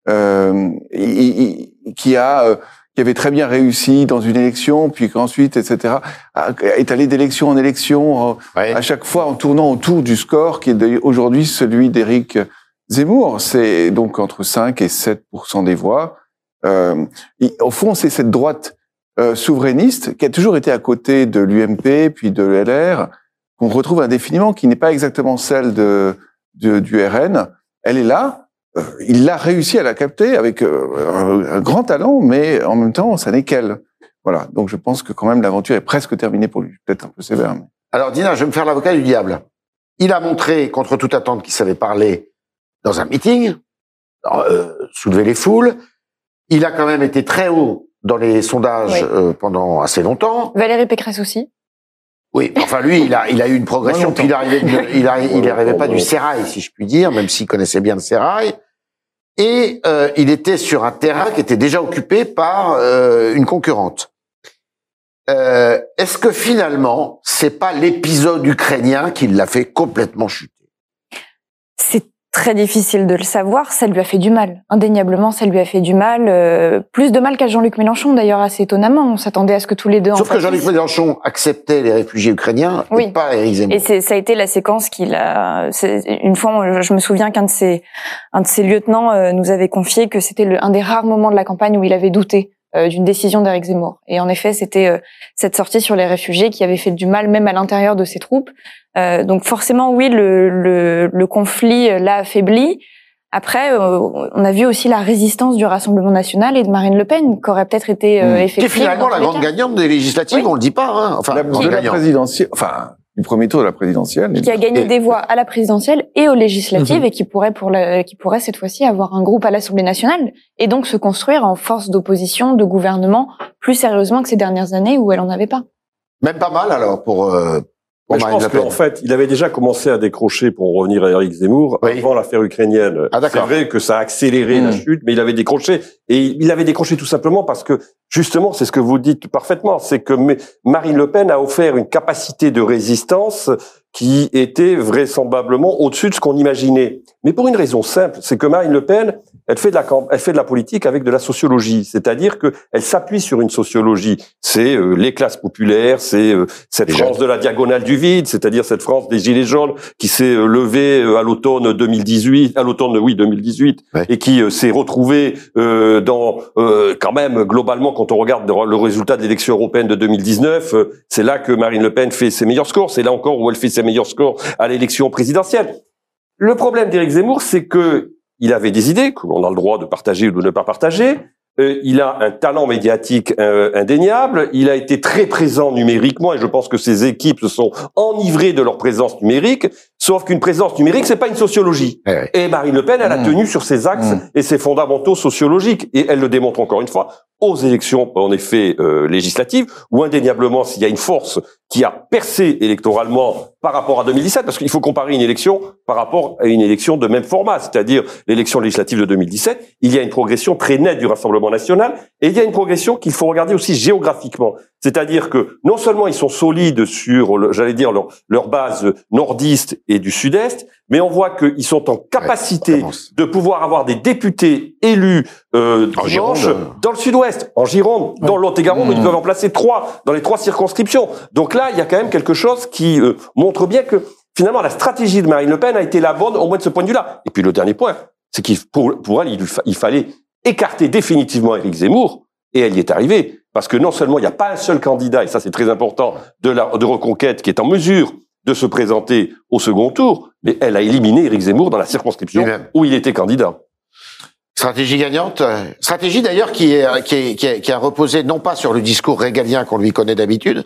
il- il- qui a qui avait très bien réussi dans une élection, puis qu'ensuite, etc., est allé d'élection en élection, à chaque fois en tournant autour du score qui est aujourd'hui celui d'Éric Zemmour. C'est donc entre 5 et 7% des voix. Euh, au fond, c'est cette droite euh, souverainiste qui a toujours été à côté de l'UMP puis de LR qu'on retrouve indéfiniment, qui n'est pas exactement celle de, de- du RN. Elle est là. Euh, il a réussi à la capter avec euh, un, un grand talent, mais en même temps, ça n'est qu'elle. Voilà. Donc, je pense que quand même l'aventure est presque terminée pour lui. Peut-être un peu sévère. Mais... Alors Dina, je vais me faire l'avocat du diable. Il a montré, contre toute attente, qu'il savait parler dans un meeting, euh, soulever les foules. Il a quand même été très haut dans les sondages Oui. euh, pendant assez longtemps. Valérie Pécresse aussi. Oui, enfin lui, il a, il a eu une progression, puis il arrivait, de- il arrivait, il Ouais, arrivait pas du sérail, si je puis dire, même s'il connaissait bien le sérail. Et euh, il était sur un terrain qui était déjà occupé par euh, une concurrente. Euh, Est-ce que finalement, c'est pas l'épisode ukrainien qui l'a fait complètement chuter? Très difficile de le savoir. Ça lui a fait du mal. Indéniablement, ça lui a fait du mal. euh, plus de mal qu'à Jean-Luc Mélenchon, d'ailleurs, assez étonnamment. On s'attendait à ce que tous les deux en Sauf que. Jean-Luc Mélenchon acceptait les réfugiés ukrainiens et Oui. pas Éric Zemmour. Et ça a été la séquence qu'il a. Une fois, je me souviens qu'un de ses, un de ses lieutenants euh, nous avait confié que c'était un des rares moments de la campagne où il avait douté d'une décision d'Éric Zemmour. Et en effet, c'était euh, cette sortie sur les réfugiés qui avait fait du mal même à l'intérieur de ses troupes. Euh, donc forcément, oui, le, le, le conflit euh, l'a affaibli. Après, euh, on a vu aussi la résistance du Rassemblement national et de Marine Le Pen, qui aurait peut-être été euh, Qui est effective. finalement la grande cas. gagnante des législatives, Oui. on le dit pas. Hein. Enfin, La- grande de la présidentielle, enfin, du premier tour de la présidentielle. qui a gagné Et- des voix à la présidentielle et aux législatives Mhm. et qui pourrait pour la, qui pourrait cette fois-ci avoir un groupe à l'Assemblée nationale et donc se construire en force d'opposition, de gouvernement plus sérieusement que ces dernières années où elle en avait pas. Même pas mal alors pour, euh, je Marine pense qu'en fait, il avait déjà commencé à décrocher, pour en revenir à Eric Zemmour, Oui. avant l'affaire ukrainienne. Ah, c'est vrai que ça a accéléré la Mm. chute, mais il avait décroché. Et il avait décroché tout simplement parce que, justement, c'est ce que vous dites parfaitement, c'est que Marine Le Pen a offert une capacité de résistance qui était vraisemblablement au-dessus de ce qu'on imaginait. Mais pour une raison simple, c'est que Marine Le Pen, elle fait de la, elle fait de la politique avec de la sociologie, c'est-à-dire que elle s'appuie sur une sociologie. C'est euh, les classes populaires, c'est euh, cette France de la diagonale du vide, c'est-à-dire cette France des gilets jaunes qui s'est euh, levée à l'automne 2018, à l'automne oui 2018, et qui s'est retrouvée dans quand même globalement quand on regarde le résultat de l'élection européenne de 2019, c'est là que Marine Le Pen fait ses meilleurs scores. C'est là encore où elle fait ses meilleurs scores à l'élection présidentielle. Le problème d'Éric Zemmour, c'est que il avait des idées qu'on a le droit de partager ou de ne pas partager. Euh, il a un talent médiatique euh, indéniable. Il a été très présent numériquement et je pense que ses équipes se sont enivrées de leur présence numérique. Sauf qu'une présence numérique, c'est pas une sociologie. Eh et Marine Le Pen, elle a mmh. tenu sur ses axes mmh. et ses fondamentaux sociologiques et elle le démontre encore une fois aux élections, en effet, euh, législatives, où indéniablement, s'il y a une force qui a percé électoralement par rapport à 2017, parce qu'il faut comparer une élection par rapport à une élection de même format, c'est-à-dire l'élection législative de 2017, il y a une progression très nette du Rassemblement national, et il y a une progression qu'il faut regarder aussi géographiquement. C'est-à-dire que non seulement ils sont solides sur, j'allais dire, leur, leur base nordiste et du sud-est, mais on voit qu'ils sont en capacité de pouvoir avoir des députés élus euh, dimanche dans le sud-ouest, en Gironde, dans le Lot-et-Garonne, ils mmh. peuvent en placer trois dans les trois circonscriptions. Donc là, il y a quand même quelque chose qui euh, montre bien que finalement la stratégie de Marine Le Pen a été la bonne au moins de ce point de vue-là. Et puis le dernier point, c'est qu'il pour, pour elle, il, il fallait écarter définitivement Éric Zemmour, et elle y est arrivée. Parce que non seulement il n'y a pas un seul candidat, et ça c'est très important, de, la, de Reconquête qui est en mesure de se présenter au second tour, mais elle a éliminé Éric Zemmour dans la circonscription où il était candidat. Stratégie gagnante. Stratégie d'ailleurs qui, est, qui, qui, qui, a reposé non pas sur le discours régalien qu'on lui connaît d'habitude,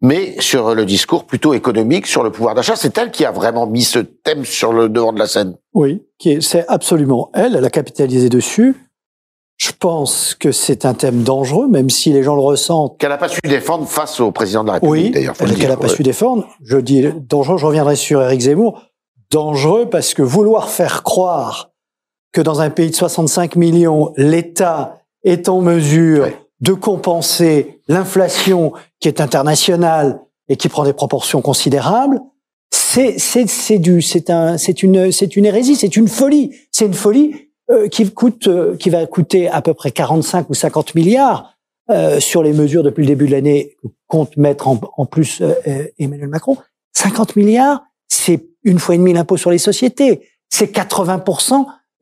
mais sur le discours plutôt économique, sur le pouvoir d'achat. C'est elle qui a vraiment mis ce thème sur le devant de la scène. Oui, c'est absolument elle. Elle a capitalisé dessus. Je pense que c'est un thème dangereux, même si les gens le ressentent. Qu'elle n'a pas su défendre face au président de la République, oui, d'ailleurs. qu'elle n'a pas su défendre. Je dis dangereux, je reviendrai sur Éric Zemmour. Dangereux parce que vouloir faire croire que dans un pays de 65 millions, l'État est en mesure de compenser l'inflation qui est internationale et qui prend des proportions considérables, c'est c'est du c'est un c'est une c'est une hérésie, c'est une folie, c'est une folie euh, qui coûte, euh, qui va coûter à peu près 45 ou 50 milliards euh, sur les mesures depuis le début de l'année compte mettre en, en plus Emmanuel Macron. 50 milliards, c'est une fois et demie l'impôt sur les sociétés, c'est 80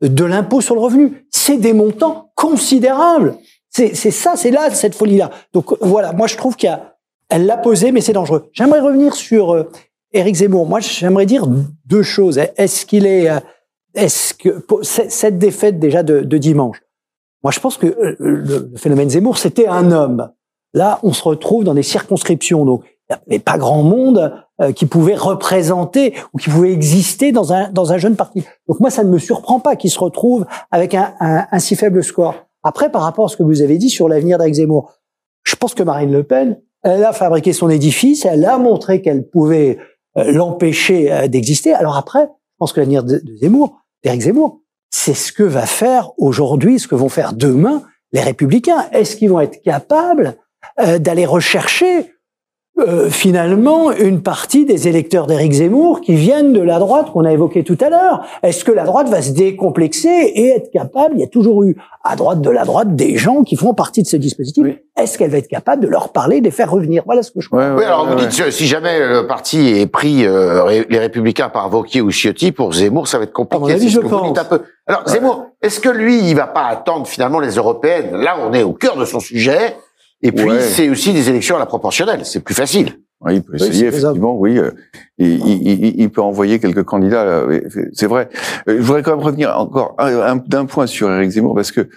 de l'impôt sur le revenu. C'est des montants considérables. C'est ça, c'est là cette folie-là. Donc voilà, moi je trouve qu'elle l'a posé, mais c'est dangereux. J'aimerais revenir sur Éric Zemmour. Moi, j'aimerais dire deux choses. Est-ce qu'il est, est-ce que cette défaite déjà de, dimanche, moi je pense que euh, le, phénomène Zemmour c'était un homme. Là, on se retrouve dans des circonscriptions, donc avait pas grand monde euh, qui pouvait représenter ou qui pouvait exister dans un dans un jeune parti. Donc moi, ça ne me surprend pas qu'il se retrouve avec un, un, si faible score. Après, par rapport à ce que vous avez dit sur l'avenir d'Éric Zemmour, je pense que Marine Le Pen, elle a fabriqué son édifice, elle a montré qu'elle pouvait euh, l'empêcher d'exister. Alors après, je pense que l'avenir de, Zemmour, d'Éric Zemmour. C'est ce que va faire aujourd'hui, ce que vont faire demain les républicains. Est-ce qu'ils vont être capables euh, d'aller rechercher euh, finalement une partie des électeurs d'Éric Zemmour qui viennent de la droite qu'on a évoqué tout à l'heure. Est-ce que la droite va se décomplexer et être capable Il y a toujours eu à droite de la droite des gens qui font partie de ce dispositif. Est-ce qu'elle va être capable de leur parler, de les faire revenir? Voilà ce que je crois. oui, alors vous dites si jamais le parti est pris euh, les Républicains par Vauquier ou Ciotti pour Zemmour, ça va être compliqué. À je pense. Un peu. Alors Zemmour, est-ce que lui, il va pas attendre finalement les européennes? Là, on est au cœur de son sujet. Et puis, c'est aussi des élections à la proportionnelle. C'est plus facile. Oui, il peut essayer, effectivement, oui. Euh, il, il, il, peut envoyer quelques candidats, euh, c'est vrai. Euh, je voudrais quand même revenir encore d'un point sur Eric Zemmour, parce que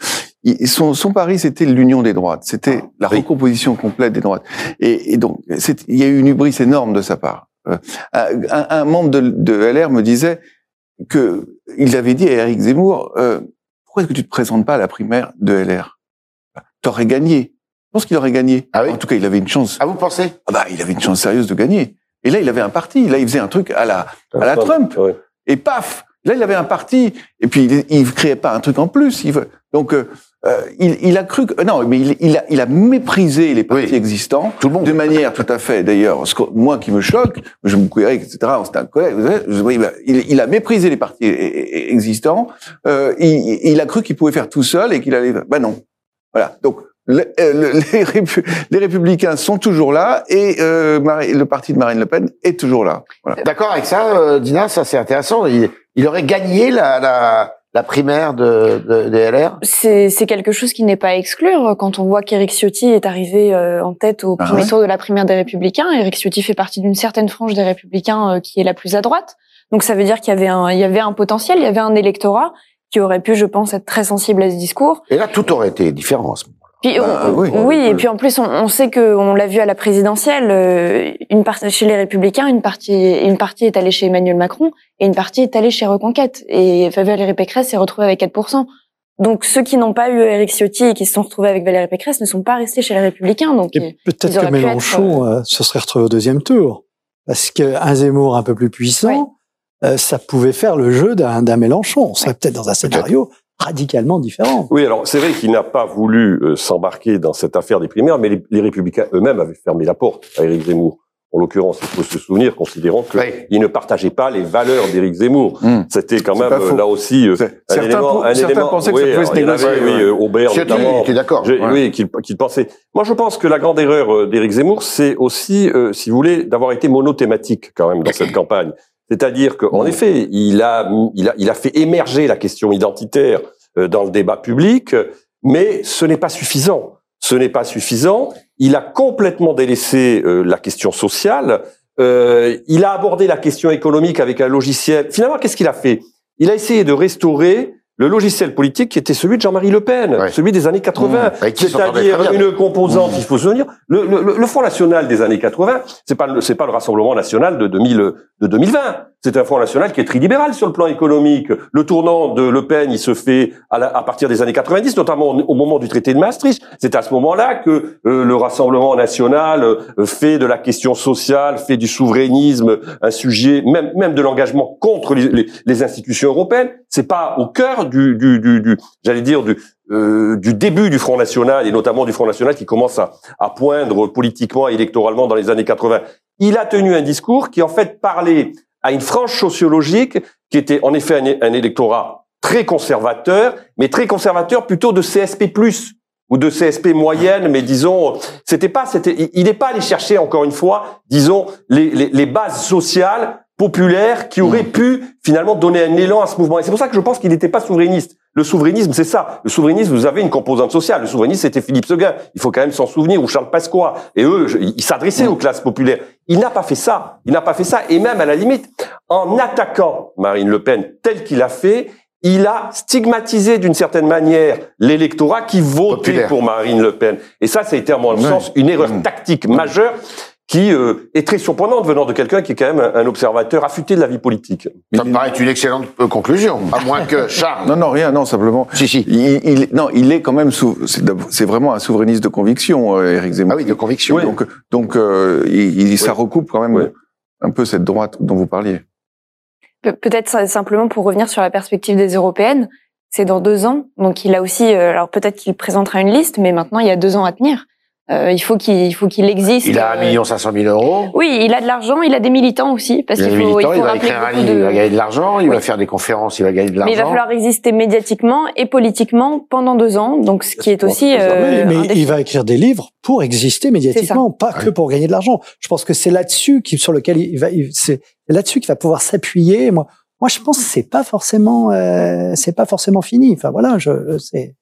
son, son pari, c'était l'union des droites, c'était la recomposition complète des droites. Et, et donc, il y a eu une hubris énorme de sa part. Un, un membre de, de, LR me disait que il avait dit à Eric Zemmour, euh, pourquoi est-ce que tu te présentes pas à la primaire de LR T'aurais gagné. Je pense qu'il aurait gagné. Ah oui en tout cas, il avait une chance. Ah, vous pensez? Ah bah, il avait une chance sérieuse de gagner. Et là, il avait un parti. Là, il faisait un truc à la, à la Trump. Et paf Là, il avait un parti. Et puis, il, il créait pas un truc en plus. Il. Donc, euh, euh, il, il, a cru que non, mais il, il, a, il a méprisé les partis existants tout le monde. de manière tout à fait. D'ailleurs, moi qui me choque, je me couillerais, etc. C'est un collègue. Bah, il, il, a méprisé les partis existants. Euh, il, il, a cru qu'il pouvait faire tout seul et qu'il allait. Ben non. Voilà. Donc euh, les, les, républicains sont toujours là et euh, le parti de Marine Le Pen est toujours là. Voilà. D'accord avec ça, euh, Dina Ça c'est intéressant. Il, il, aurait gagné la, la, la primaire de, de, de LR C'est quelque chose qui n'est pas à exclure. Quand on voit qu'Éric Ciotti est arrivé euh, en tête au ah premier tour de la primaire des Républicains, Éric Ciotti fait partie d'une certaine frange des Républicains qui est la plus à droite. Donc ça veut dire qu'il y avait un, il y avait un potentiel, il y avait un électorat qui aurait pu, je pense, être très sensible à ce discours. Et là, tout aurait été différent. Puis, bah, oui, et puis en plus, on, on sait que on l'a vu à la présidentielle, euh, une partie chez les Républicains, une partie, une partie est allée chez Emmanuel Macron et une partie est allée chez Reconquête. Et Valérie Pécresse s'est retrouvée avec 4%. Donc ceux qui n'ont pas eu Éric Ciotti et qui se sont retrouvés avec Valérie Pécresse ne sont pas restés chez les Républicains. Donc peut-être que Mélenchon euh, euh, se serait retrouvé au deuxième tour, parce qu'un Zemmour un peu plus puissant, ça pouvait faire le jeu d'un Mélenchon. On serait peut-être dans un scénario radicalement différent. Oui, alors c'est vrai qu'il n'a pas voulu euh, s'embarquer dans cette affaire des primaires, mais les, républicains eux-mêmes avaient fermé la porte à Éric Zemmour. En l'occurrence, il faut se souvenir, considérant qu'ils ne partageaient pas les valeurs d'Éric Zemmour. Hmm. C'était quand même là aussi euh, un certains élément. Un certains pensaient que ça pouvait se négocier. Oui, euh, Aubert notamment. Qui est d'accord. Oui, qu'il pensait. Moi, je pense que la grande erreur d'Éric Zemmour, c'est aussi, si vous voulez, d'avoir été monothématique quand même dans cette campagne. C'est-à-dire qu'en effet, il a, il, a, il a fait émerger la question identitaire euh, dans le débat public, mais ce n'est pas suffisant. Ce n'est pas suffisant. Il a complètement délaissé euh, la question sociale. Euh, il a abordé la question économique avec un logiciel. Finalement, qu'est-ce qu'il a fait? Il a essayé de restaurer le logiciel politique qui était celui de Jean-Marie Le Pen, celui des années 80, mmh. c'est-à-dire une composante, il faut se dire, le, le, le, Front National des années 80, c'est pas c'est pas le Rassemblement National de 2000 de 2020. C'est un Front National qui est très libéral sur le plan économique. Le tournant de Le Pen, il se fait à, à partir des années 90, notamment au, moment du traité de Maastricht. C'est à ce moment-là que euh, le Rassemblement National euh, fait de la question sociale, fait du souverainisme un sujet, même même de l'engagement contre les, les, les institutions européennes. C'est pas au cœur du, du, du, du j'allais dire, du, euh, du début du Front National, et notamment du Front National qui commence à, à poindre politiquement et électoralement dans les années 80. Il a tenu un discours qui, en fait, parlait à une frange sociologique qui était, en effet, un, électorat très conservateur, mais très conservateur plutôt de CSP+, ou de CSP moyenne, mais disons, c'était pas, c'était, il n'est pas allé chercher encore une fois, disons, les, les, les bases sociales populaire qui aurait mm. pu finalement donner un élan à ce mouvement. Et c'est pour ça que je pense qu'il n'était pas souverainiste. Le souverainisme, c'est ça. Le souverainisme, vous avez une composante sociale. Le souverainisme, c'était Philippe Seguin. Il faut quand même s'en souvenir, ou Charles Pasqua. Et eux, ils s'adressaient aux classes populaires. Il n'a pas fait ça. Il n'a pas fait ça. Et même, à la limite, en attaquant Marine Le Pen tel qu'il a fait, il a stigmatisé d'une certaine manière l'électorat qui votait pour Marine Le Pen. Et ça, ça a été, à mon sens, une erreur mm. tactique majeure qui euh, est très surprenante venant de quelqu'un qui est quand même un, observateur affûté de la vie politique. Ça me paraît une excellente euh, conclusion, à moins que Charles. Non, non, rien, non, simplement. Si, si. Il, il non, il est quand même sous. C'est vraiment un souverainiste de conviction, euh, Éric Zemmour. Ah oui, de conviction. Donc, donc, euh, il, ça recoupe quand même un peu cette droite dont vous parliez. Peut-être simplement pour revenir sur la perspective des européennes, c'est dans deux ans. Donc, il a aussi. alors peut-être qu'il présentera une liste, mais maintenant il y a deux ans à tenir. Euh, il faut qu'il faut qu'il existe. Il a 1 million 500 000 euros. Oui, il a de l'argent, il a des militants aussi parce qu'il faut, il, faut il va écrire un livre, il va gagner de l'argent, il va faire des conférences, il va gagner de l'argent. Mais il va falloir exister médiatiquement et politiquement pendant deux ans, donc ce qui est aussi. Euh, mais il va écrire des livres pour exister médiatiquement, pas que pour gagner de l'argent. Je pense que c'est là-dessus qui, sur lequel il va, c'est là-dessus qu'il va pouvoir s'appuyer. Moi, moi, je pense que c'est pas forcément, euh, c'est pas forcément fini. Enfin voilà, je, c'est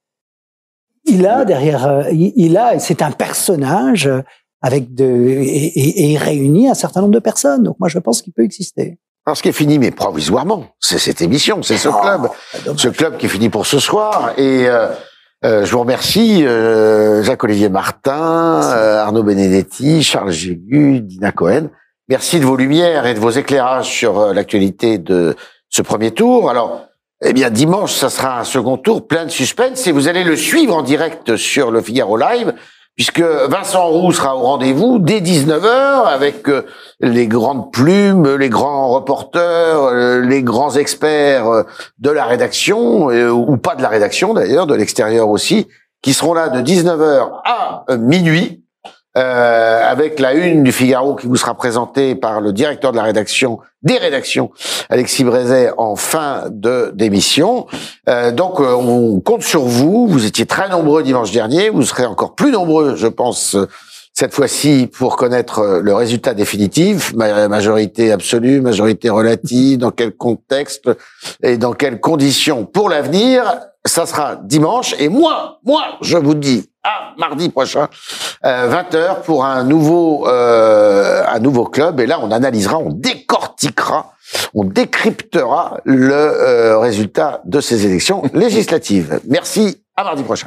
il a derrière, euh, il a, c'est un personnage euh, avec de et, il réunit un certain nombre de personnes. Donc moi, je pense qu'il peut exister. Alors, ce qui est fini, mais provisoirement, c'est cette émission, c'est ce club, ce club qui est fini pour ce soir. Et euh, je vous remercie, Jacques-Olivier Martin, Arnaud Benedetti, Charles Gégu, Dina Cohen. Merci de vos lumières et de vos éclairages sur l'actualité de ce premier tour. Alors, eh bien, dimanche, ça sera un second tour plein de suspense et vous allez le suivre en direct sur le Figaro Live puisque Vincent Roux sera au rendez-vous dès 19h avec euh, les grandes plumes, les grands reporters, euh, les grands experts euh, de la rédaction, ou pas de la rédaction d'ailleurs, de l'extérieur aussi, qui seront là de 19h à minuit euh, avec la une du Figaro qui vous sera présentée par le directeur de la rédaction, des rédactions, Alexis Brézet, en fin de d'émission. Euh, donc, euh, on compte sur vous. Vous étiez très nombreux dimanche dernier. Vous serez encore plus nombreux, je pense, cette fois-ci pour connaître le résultat définitif, majorité absolue, majorité relative, dans quel contexte et dans quelles conditions pour l'avenir. Ça sera dimanche. Et moi, moi, je vous dis à mardi prochain, euh, 20h pour un nouveau euh, un nouveau club. Et là, on analysera, on décortiquera, on décryptera le euh, résultat de ces élections législatives. Merci. À mardi prochain.